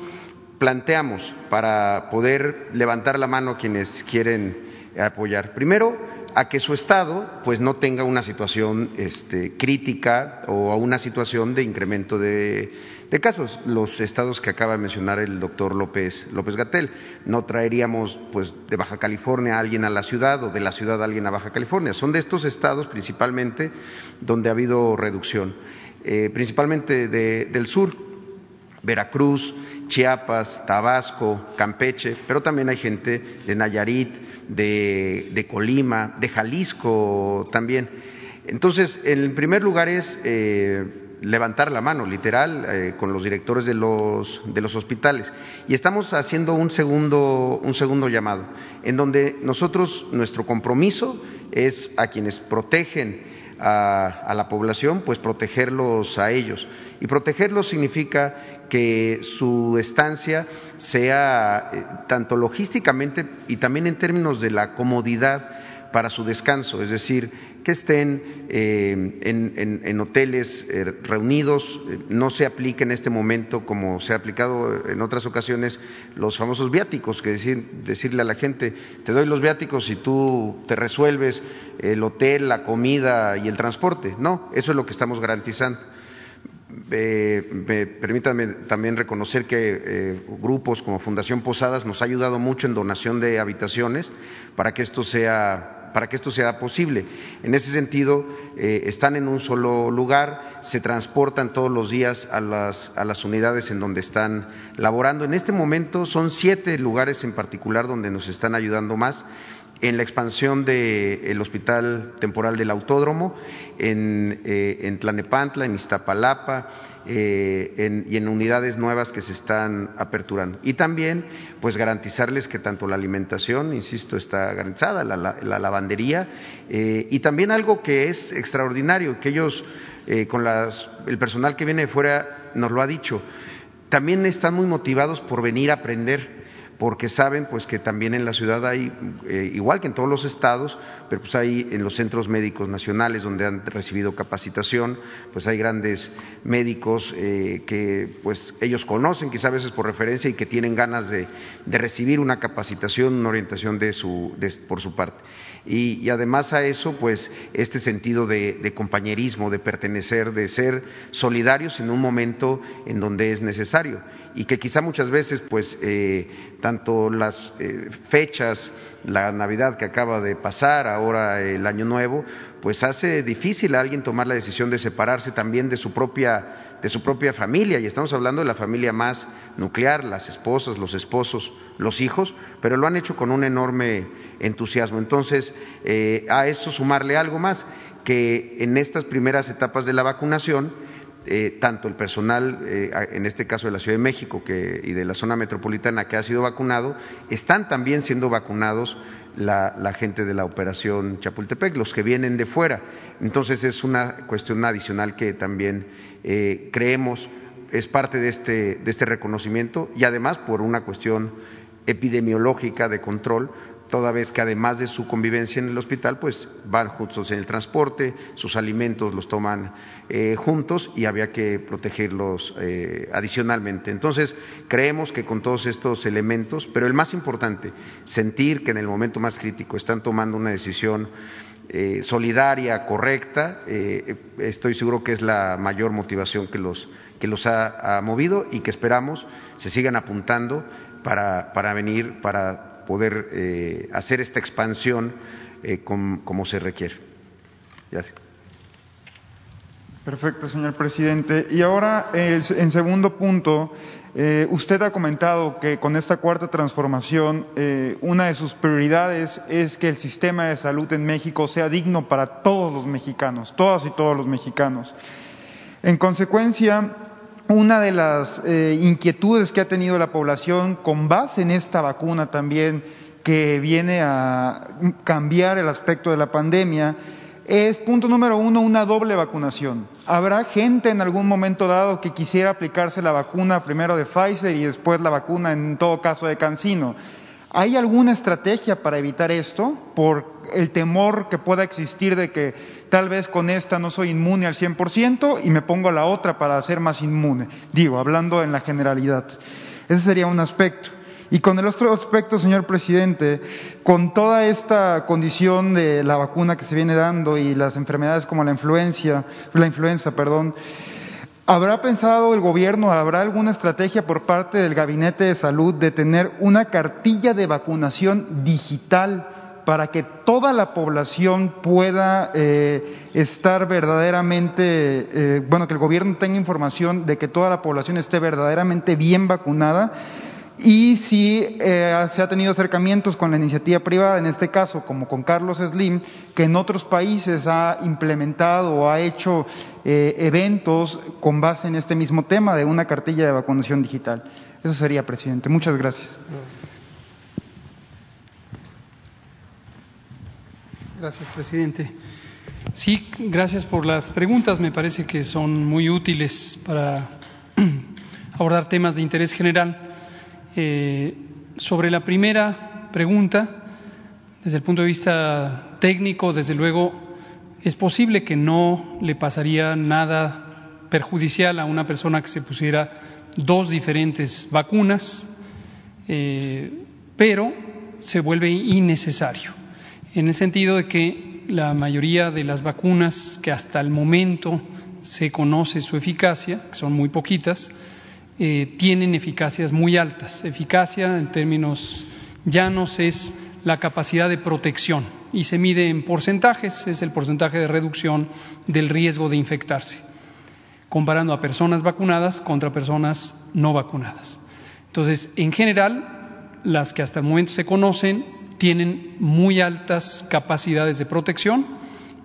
planteamos para poder levantar la mano quienes quieren apoyar? Primero, a que su Estado pues no tenga una situación este, crítica o una situación de incremento de, casos. Los estados que acaba de mencionar el doctor López, López Gatel, no traeríamos pues de Baja California a alguien a la ciudad o de la ciudad a alguien a Baja California. Son de estos estados principalmente donde ha habido reducción, eh, principalmente del sur, Veracruz, Chiapas, Tabasco, Campeche, pero también hay gente de Nayarit, de, Colima, de Jalisco también. Entonces, en primer lugar es eh, levantar la mano, literal, eh, con los directores de los, de los hospitales. Y estamos haciendo un segundo, un segundo llamado, en donde nosotros, nuestro compromiso es a quienes protegen a, la población, pues protegerlos a ellos. Y protegerlos significa que su estancia sea eh, tanto logísticamente y también en términos de la comodidad para su descanso, es decir, que estén eh, en, hoteles eh, reunidos, no se aplique en este momento como se ha aplicado en otras ocasiones los famosos viáticos, que decir, decirle a la gente, te doy los viáticos y tú te resuelves el hotel, la comida y el transporte. No, eso es lo que estamos garantizando. Eh, permítanme también reconocer que eh, grupos como Fundación Posadas nos ha ayudado mucho en donación de habitaciones para que esto sea para que esto sea posible. En ese sentido, eh, están en un solo lugar, se transportan todos los días a las, a las unidades en donde están laborando. En este momento son siete lugares en particular donde nos están ayudando más en la expansión del Hospital Temporal del Autódromo, en, eh, en Tlanepantla, en Iztapalapa eh, y en unidades nuevas que se están aperturando. Y también, pues, garantizarles que tanto la alimentación, insisto, está garantizada, la, lavandería, eh, y también algo que es extraordinario, que ellos, con las, el personal que viene de fuera, nos lo ha dicho, también están muy motivados por venir a aprender porque saben pues que también en la ciudad hay, eh, igual que en todos los estados, pero pues hay en los centros médicos nacionales donde han recibido capacitación, pues hay grandes médicos eh, que pues ellos conocen, quizá a veces por referencia, y que tienen ganas de, recibir una capacitación, una orientación de su, por su parte. Y, además a eso, pues, este sentido de, compañerismo, de pertenecer, de ser solidarios en un momento en donde es necesario. Y que quizá muchas veces, pues, eh, tanto las eh, fechas, la Navidad que acaba de pasar, ahora el Año Nuevo, pues hace difícil a alguien tomar la decisión de separarse también de su propia de su propia familia, y estamos hablando de la familia más nuclear, las esposas, los esposos, los hijos, pero lo han hecho con un enorme entusiasmo. Entonces, eh, a eso sumarle algo más, que en estas primeras etapas de la vacunación, eh, tanto el personal, eh, en este caso de la Ciudad de México y de la zona metropolitana que ha sido vacunado, están también siendo vacunados la, gente de la operación Chapultepec, los que vienen de fuera. Entonces es una cuestión adicional que también eh, creemos es parte de este, de este reconocimiento y además por una cuestión epidemiológica de control, toda vez que además de su convivencia en el hospital, pues van juntos en el transporte, sus alimentos los toman eh, juntos y había que protegerlos eh, adicionalmente. Entonces, creemos que con todos estos elementos, pero el más importante, sentir que en el momento más crítico están tomando una decisión eh, solidaria, correcta, estoy seguro que es la mayor motivación que los, que los ha, movido y que esperamos se sigan apuntando para, para venir, para poder eh, hacer esta expansión eh, como se requiere. Gracias. Perfecto, señor presidente. Y ahora, en segundo punto, eh, usted ha comentado que con esta cuarta transformación, una de sus prioridades es que el sistema de salud en México sea digno para todos los mexicanos, todas y todos los mexicanos. En consecuencia, una de las eh, inquietudes que ha tenido la población con base en esta vacuna también que viene a cambiar el aspecto de la pandemia es, punto número uno, una doble vacunación. Habrá gente en algún momento dado que quisiera aplicarse la vacuna primero de Pfizer y después la vacuna en todo caso de Cancino. ¿Hay alguna estrategia para evitar esto? Por el temor que pueda existir de que tal vez con esta no soy inmune al 100% y me pongo la otra para ser más inmune. Digo, hablando en la generalidad. Ese sería un aspecto. Y con el otro aspecto, señor presidente, con toda esta condición de la vacuna que se viene dando y las enfermedades como la influencia, la influenza, perdón, ¿Habrá pensado el gobierno, habrá alguna estrategia por parte del Gabinete de Salud de tener una cartilla de vacunación digital para que toda la población pueda eh, estar verdaderamente, eh, bueno, que el gobierno tenga información de que toda la población esté verdaderamente bien vacunada y si eh, se ha tenido acercamientos con la iniciativa privada, en este caso como con Carlos Slim, que en otros países ha implementado o ha hecho eh, eventos con base en este mismo tema de una cartilla de vacunación digital. Eso sería, presidente. Muchas gracias. Gracias, presidente. Sí, gracias por las preguntas. Me parece que son muy útiles para abordar temas de interés general. Eh, sobre la primera pregunta, desde el punto de vista técnico, desde luego, es posible que no le pasaría nada perjudicial a una persona que se pusiera dos diferentes vacunas, eh, pero se vuelve innecesario, en el sentido de que la mayoría de las vacunas que hasta el momento se conoce su eficacia, que son muy poquitas, eh, tienen eficacias muy altas. Eficacia, en términos llanos, es la capacidad de protección y se mide en porcentajes, es el porcentaje de reducción del riesgo de infectarse, comparando a personas vacunadas contra personas no vacunadas. Entonces, en general, las que hasta el momento se conocen tienen muy altas capacidades de protección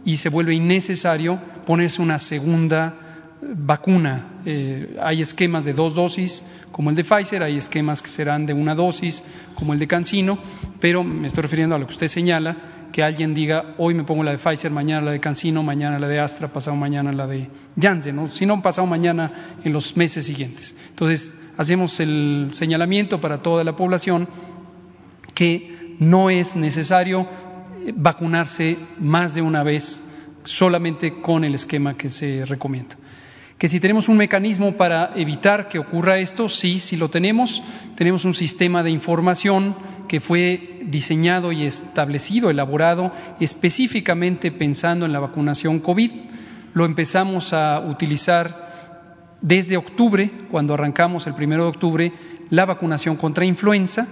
y se vuelve innecesario ponerse una segunda vacuna. Eh, hay esquemas de dos dosis, como el de Pfizer, hay esquemas que serán de una dosis, como el de Cancino, pero me estoy refiriendo a lo que usted señala, que alguien diga, hoy me pongo la de Pfizer, mañana la de Cancino, mañana la de Astra, pasado mañana la de Janssen, ¿no? si no, pasado mañana en los meses siguientes. Entonces, hacemos el señalamiento para toda la población que no es necesario vacunarse más de una vez solamente con el esquema que se recomienda. Que si tenemos un mecanismo para evitar que ocurra esto, sí, sí lo tenemos. Tenemos un sistema de información que fue diseñado y establecido, elaborado específicamente pensando en la vacunación COVID. Lo empezamos a utilizar desde octubre, cuando arrancamos el primero de octubre, la vacunación contra influenza.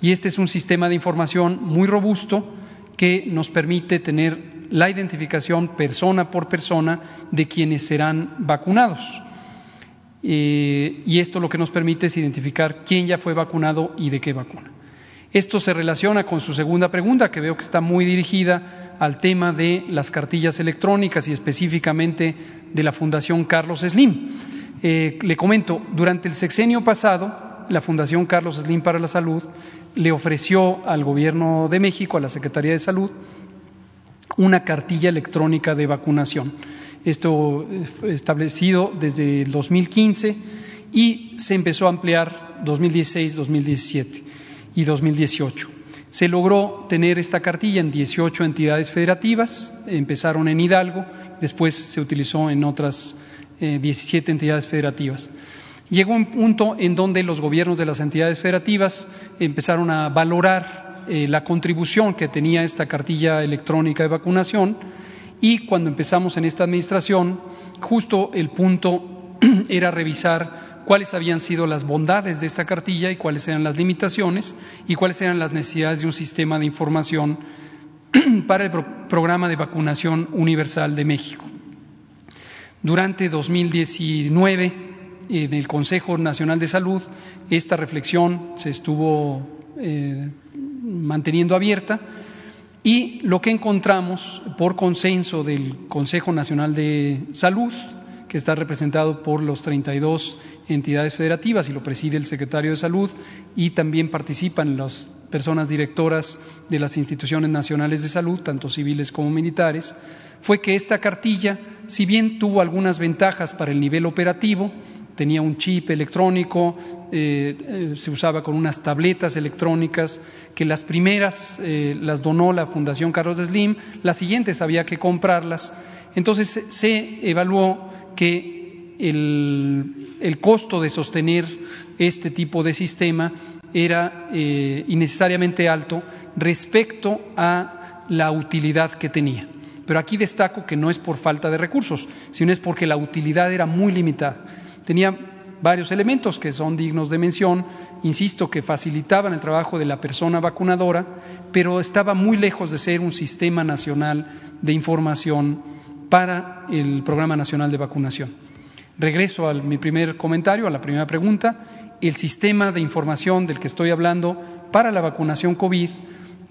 Y este es un sistema de información muy robusto que nos permite tener la identificación persona por persona de quienes serán vacunados. Eh, y esto lo que nos permite es identificar quién ya fue vacunado y de qué vacuna. Esto se relaciona con su segunda pregunta, que veo que está muy dirigida al tema de las cartillas electrónicas y específicamente de la Fundación Carlos Slim. Eh, le comento, durante el sexenio pasado, la Fundación Carlos Slim para la Salud le ofreció al Gobierno de México, a la Secretaría de Salud, una cartilla electrónica de vacunación. Esto fue establecido desde el 2015 y se empezó a ampliar 2016, 2017 y 2018. Se logró tener esta cartilla en 18 entidades federativas, empezaron en Hidalgo, después se utilizó en otras 17 eh, entidades federativas. Llegó un punto en donde los gobiernos de las entidades federativas empezaron a valorar eh, la contribución que tenía esta cartilla electrónica de vacunación y cuando empezamos en esta administración, justo el punto era revisar cuáles habían sido las bondades de esta cartilla y cuáles eran las limitaciones y cuáles eran las necesidades de un sistema de información para el programa de vacunación universal de México. Durante 2019, en el Consejo Nacional de Salud, esta reflexión se estuvo eh, manteniendo abierta y lo que encontramos por consenso del Consejo Nacional de Salud, que está representado por los 32 entidades federativas y lo preside el secretario de Salud y también participan las personas directoras de las instituciones nacionales de salud, tanto civiles como militares, fue que esta cartilla, si bien tuvo algunas ventajas para el nivel operativo, tenía un chip electrónico, eh, eh, se usaba con unas tabletas electrónicas, que las primeras eh, las donó la Fundación Carlos Slim, las siguientes había que comprarlas. Entonces se evaluó que el, el costo de sostener este tipo de sistema era innecesariamente alto respecto a la utilidad que tenía. Pero aquí destaco que no es por falta de recursos, sino es porque la utilidad era muy limitada tenía varios elementos que son dignos de mención, insisto, que facilitaban el trabajo de la persona vacunadora, pero estaba muy lejos de ser un sistema nacional de información para el Programa Nacional de Vacunación. Regreso a mi primer comentario, a la primera pregunta. El sistema de información del que estoy hablando para la vacunación COVID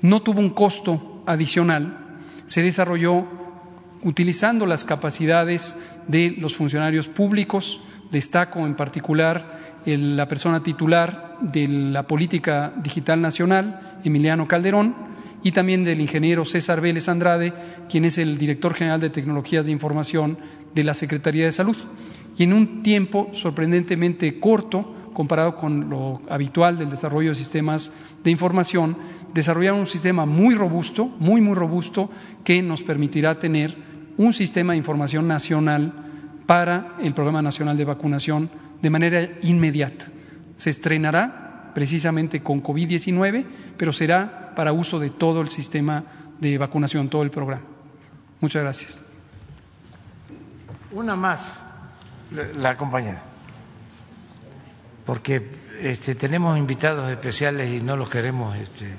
no tuvo un costo adicional, se desarrolló utilizando las capacidades de los funcionarios públicos, Destaco en particular la persona titular de la Política Digital Nacional, Emiliano Calderón, y también del ingeniero César Vélez Andrade, quien es el director general de Tecnologías de Información de la Secretaría de Salud. Y en un tiempo sorprendentemente corto, comparado con lo habitual del desarrollo de sistemas de información, desarrollaron un sistema muy robusto, muy, muy robusto, que nos permitirá tener un sistema de información nacional para el Programa Nacional de Vacunación de manera inmediata. Se estrenará precisamente con COVID-19, pero será para uso de todo el sistema de vacunación, todo el programa. Muchas gracias. Una más, la compañera, porque este, tenemos invitados especiales y no los queremos este,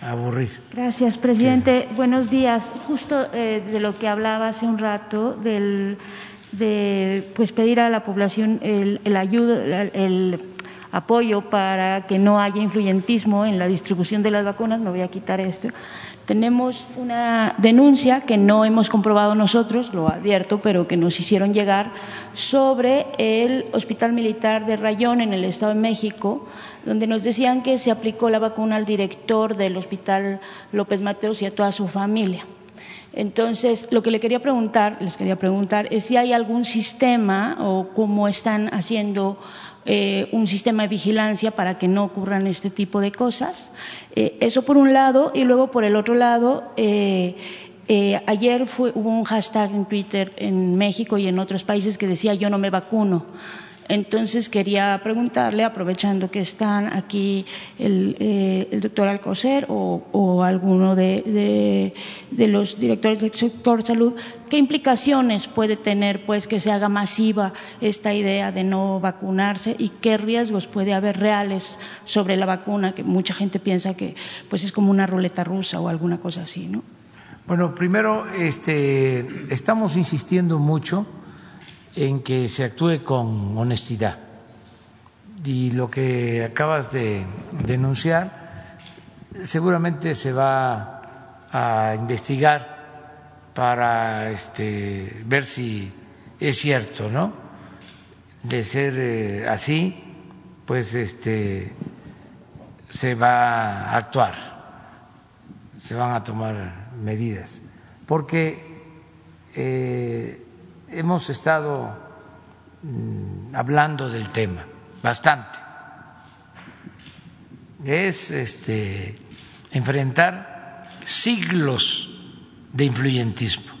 aburrir. Gracias, presidente. Buenos días. Justo eh, de lo que hablaba hace un rato, del de pues pedir a la población el, el, apoyo para que no haya influyentismo en la distribución de las vacunas, me voy a quitar esto, tenemos una denuncia que no hemos comprobado nosotros, lo advierto, pero que nos hicieron llegar sobre el Hospital Militar de Rayón en el Estado de México, donde nos decían que se aplicó la vacuna al director del Hospital López Mateos y a toda su familia. Entonces, lo que le quería preguntar, les quería preguntar es si hay algún sistema o cómo están haciendo eh, un sistema de vigilancia para que no ocurran este tipo de cosas. Eh, eso por un lado, y luego por el otro lado, eh, ayer fue, hubo un hashtag en Twitter en México y en otros países que decía yo no me vacuno. Entonces quería preguntarle, aprovechando que están aquí el, eh, doctor Alcocer o, alguno de, los directores del sector salud, ¿qué implicaciones puede tener pues que se haga masiva esta idea de no vacunarse y qué riesgos puede haber reales sobre la vacuna, que mucha gente piensa que pues es como una ruleta rusa o alguna cosa así, ¿no? Bueno, primero este, estamos insistiendo mucho en que se actúe con honestidad. Y lo que acabas de denunciar seguramente se va a investigar para este, ver si es cierto, ¿no? De ser eh, así, pues este, se va a actuar, se van a tomar medidas, porque eh, hemos estado mm, hablando del tema bastante. Es este, enfrentar siglos de influyentismo,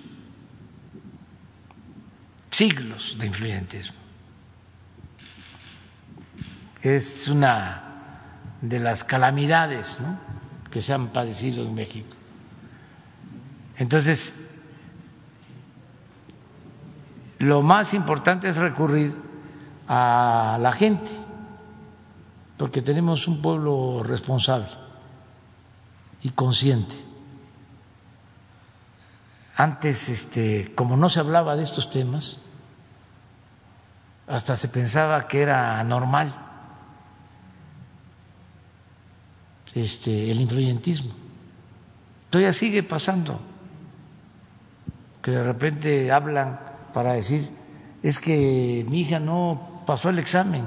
siglos de influyentismo. Es una de las calamidades que se han padecido en México. Entonces, lo más importante es recurrir a la gente, porque tenemos un pueblo responsable y consciente. Antes, este, como no se hablaba de estos temas, hasta se pensaba que era normal este, el influyentismo. Todavía sigue pasando que de repente hablan para decir, es que mi hija no pasó el examen.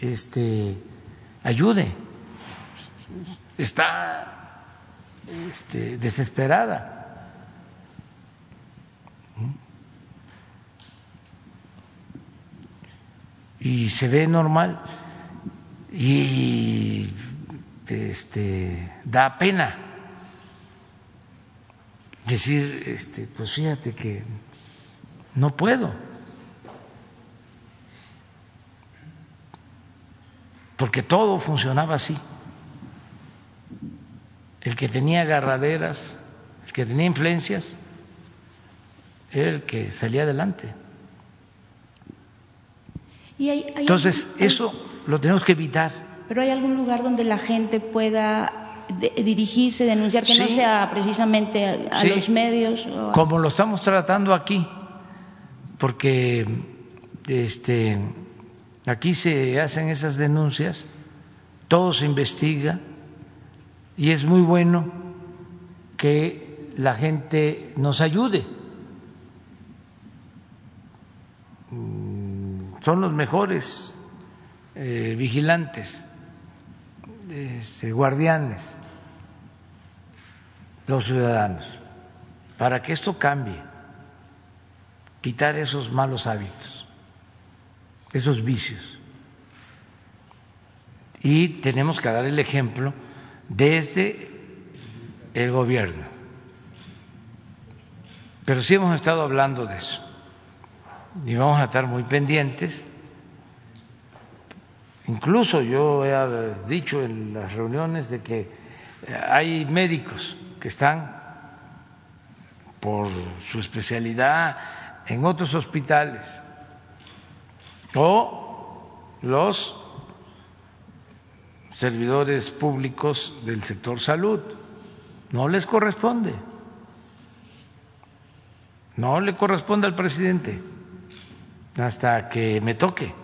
Este, ayude. Está este, desesperada. Y se ve normal y este, da pena decir, este, pues fíjate que no puedo. Porque todo funcionaba así. El que tenía agarraderas, el que tenía influencias, era el que salía adelante. Entonces, eso lo tenemos que evitar. Pero hay algún lugar donde la gente pueda dirigirse, denunciar, que no sea precisamente a, los medios. Como lo estamos tratando aquí, porque este, aquí se hacen esas denuncias, todo se investiga y es muy bueno que la gente nos ayude. Mm, son los mejores eh, vigilantes este, guardianes, los ciudadanos, para que esto cambie, quitar esos malos hábitos, esos vicios. Y tenemos que dar el ejemplo desde el gobierno. Pero sí hemos estado hablando de eso y vamos a estar muy pendientes Incluso yo he dicho en las reuniones de que hay médicos que están por su especialidad en otros hospitales o los servidores públicos del sector salud. No les corresponde. No le corresponde al presidente. hasta que me toque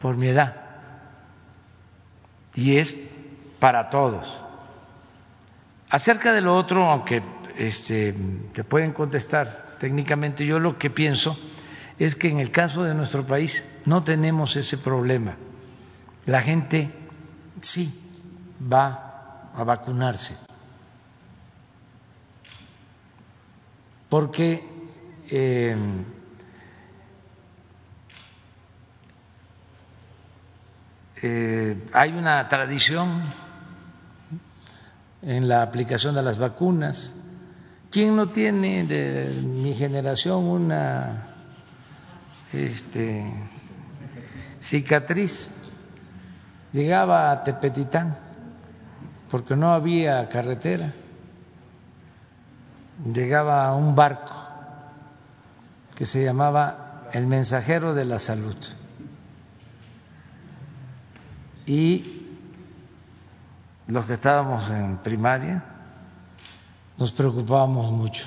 por mi edad. Y es para todos. Acerca de lo otro, aunque este, te pueden contestar técnicamente, yo lo que pienso es que en el caso de nuestro país no tenemos ese problema. La gente sí va a vacunarse. Porque eh, eh, hay una tradición en la aplicación de las vacunas. ¿Quién no tiene de mi generación una este, cicatriz? Llegaba a Tepetitán porque no había carretera. Llegaba a un barco que se llamaba El Mensajero de la Salud. Y los que estábamos en primaria nos preocupábamos mucho,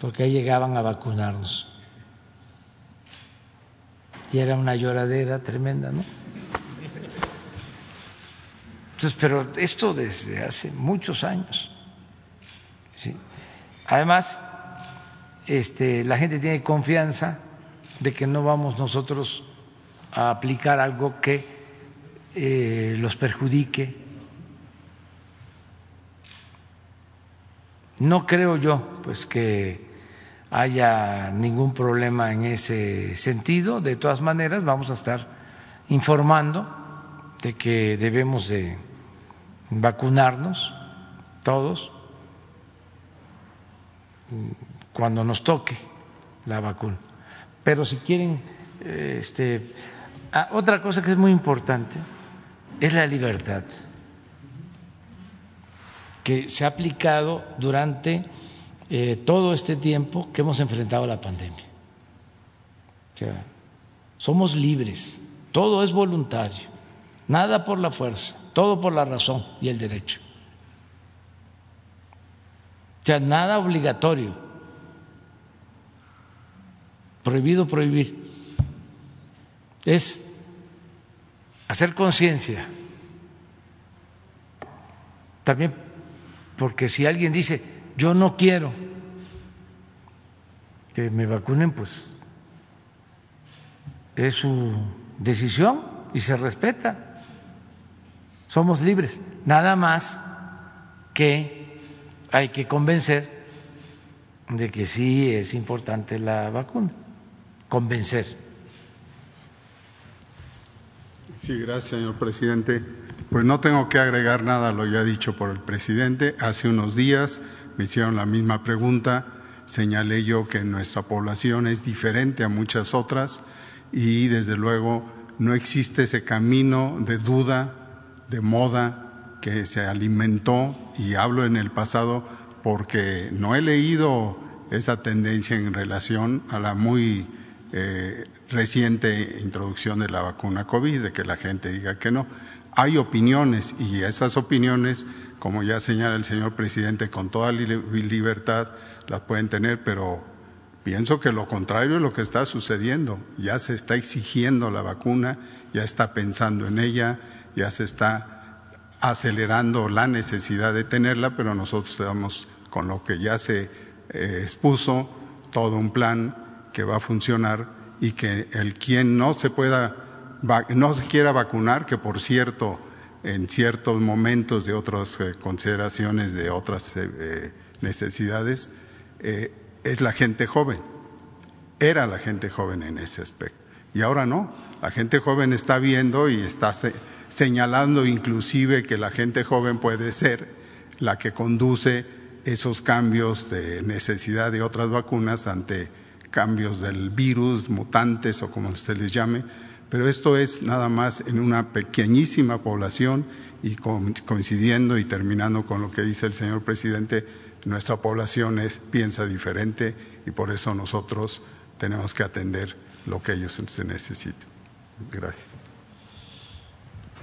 porque ahí llegaban a vacunarnos. Y era una lloradera tremenda, ¿no? Entonces, pero esto desde hace muchos años. Además, este, la gente tiene confianza de que no vamos nosotros a aplicar algo que eh, los perjudique. No creo yo pues que haya ningún problema en ese sentido. De todas maneras, vamos a estar informando de que debemos de vacunarnos todos cuando nos toque la vacuna. Pero si quieren, este, ah, otra cosa que es muy importante es la libertad que se ha aplicado durante eh, todo este tiempo que hemos enfrentado la pandemia. O sea, somos libres, todo es voluntario, nada por la fuerza, todo por la razón y el derecho. O sea, nada obligatorio, prohibido prohibir. Es hacer conciencia. También porque si alguien dice, yo no quiero que me vacunen, pues es su decisión y se respeta. Somos libres. Nada más que hay que convencer de que sí es importante la vacuna. Convencer. Sí, gracias, señor presidente. Pues no tengo que agregar nada a lo ya dicho por el presidente. Hace unos días me hicieron la misma pregunta. Señalé yo que nuestra población es diferente a muchas otras y desde luego no existe ese camino de duda, de moda que se alimentó y hablo en el pasado porque no he leído esa tendencia en relación a la muy eh, reciente introducción de la vacuna COVID, de que la gente diga que no. Hay opiniones y esas opiniones, como ya señala el señor presidente, con toda libertad las pueden tener, pero pienso que lo contrario es lo que está sucediendo. Ya se está exigiendo la vacuna, ya está pensando en ella, ya se está acelerando la necesidad de tenerla, pero nosotros estamos con lo que ya se eh, expuso, todo un plan que va a funcionar y que el quien no se pueda, no se quiera vacunar, que por cierto, en ciertos momentos de otras eh, consideraciones, de otras eh, necesidades, eh, es la gente joven. Era la gente joven en ese aspecto. Y ahora no. La gente joven está viendo y está señalando inclusive que la gente joven puede ser la que conduce esos cambios de necesidad de otras vacunas ante cambios del virus, mutantes o como usted les llame, pero esto es nada más en una pequeñísima población y coincidiendo y terminando con lo que dice el señor presidente, nuestra población es, piensa diferente y por eso nosotros tenemos que atender lo que ellos se necesiten. Gracias.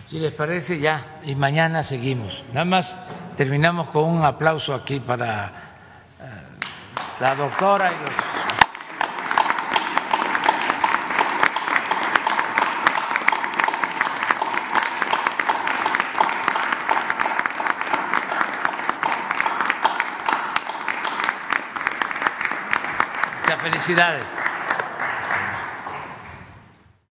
Si les parece, ya, y mañana seguimos. Nada más terminamos con un aplauso aquí para eh, la doctora y los felicidades.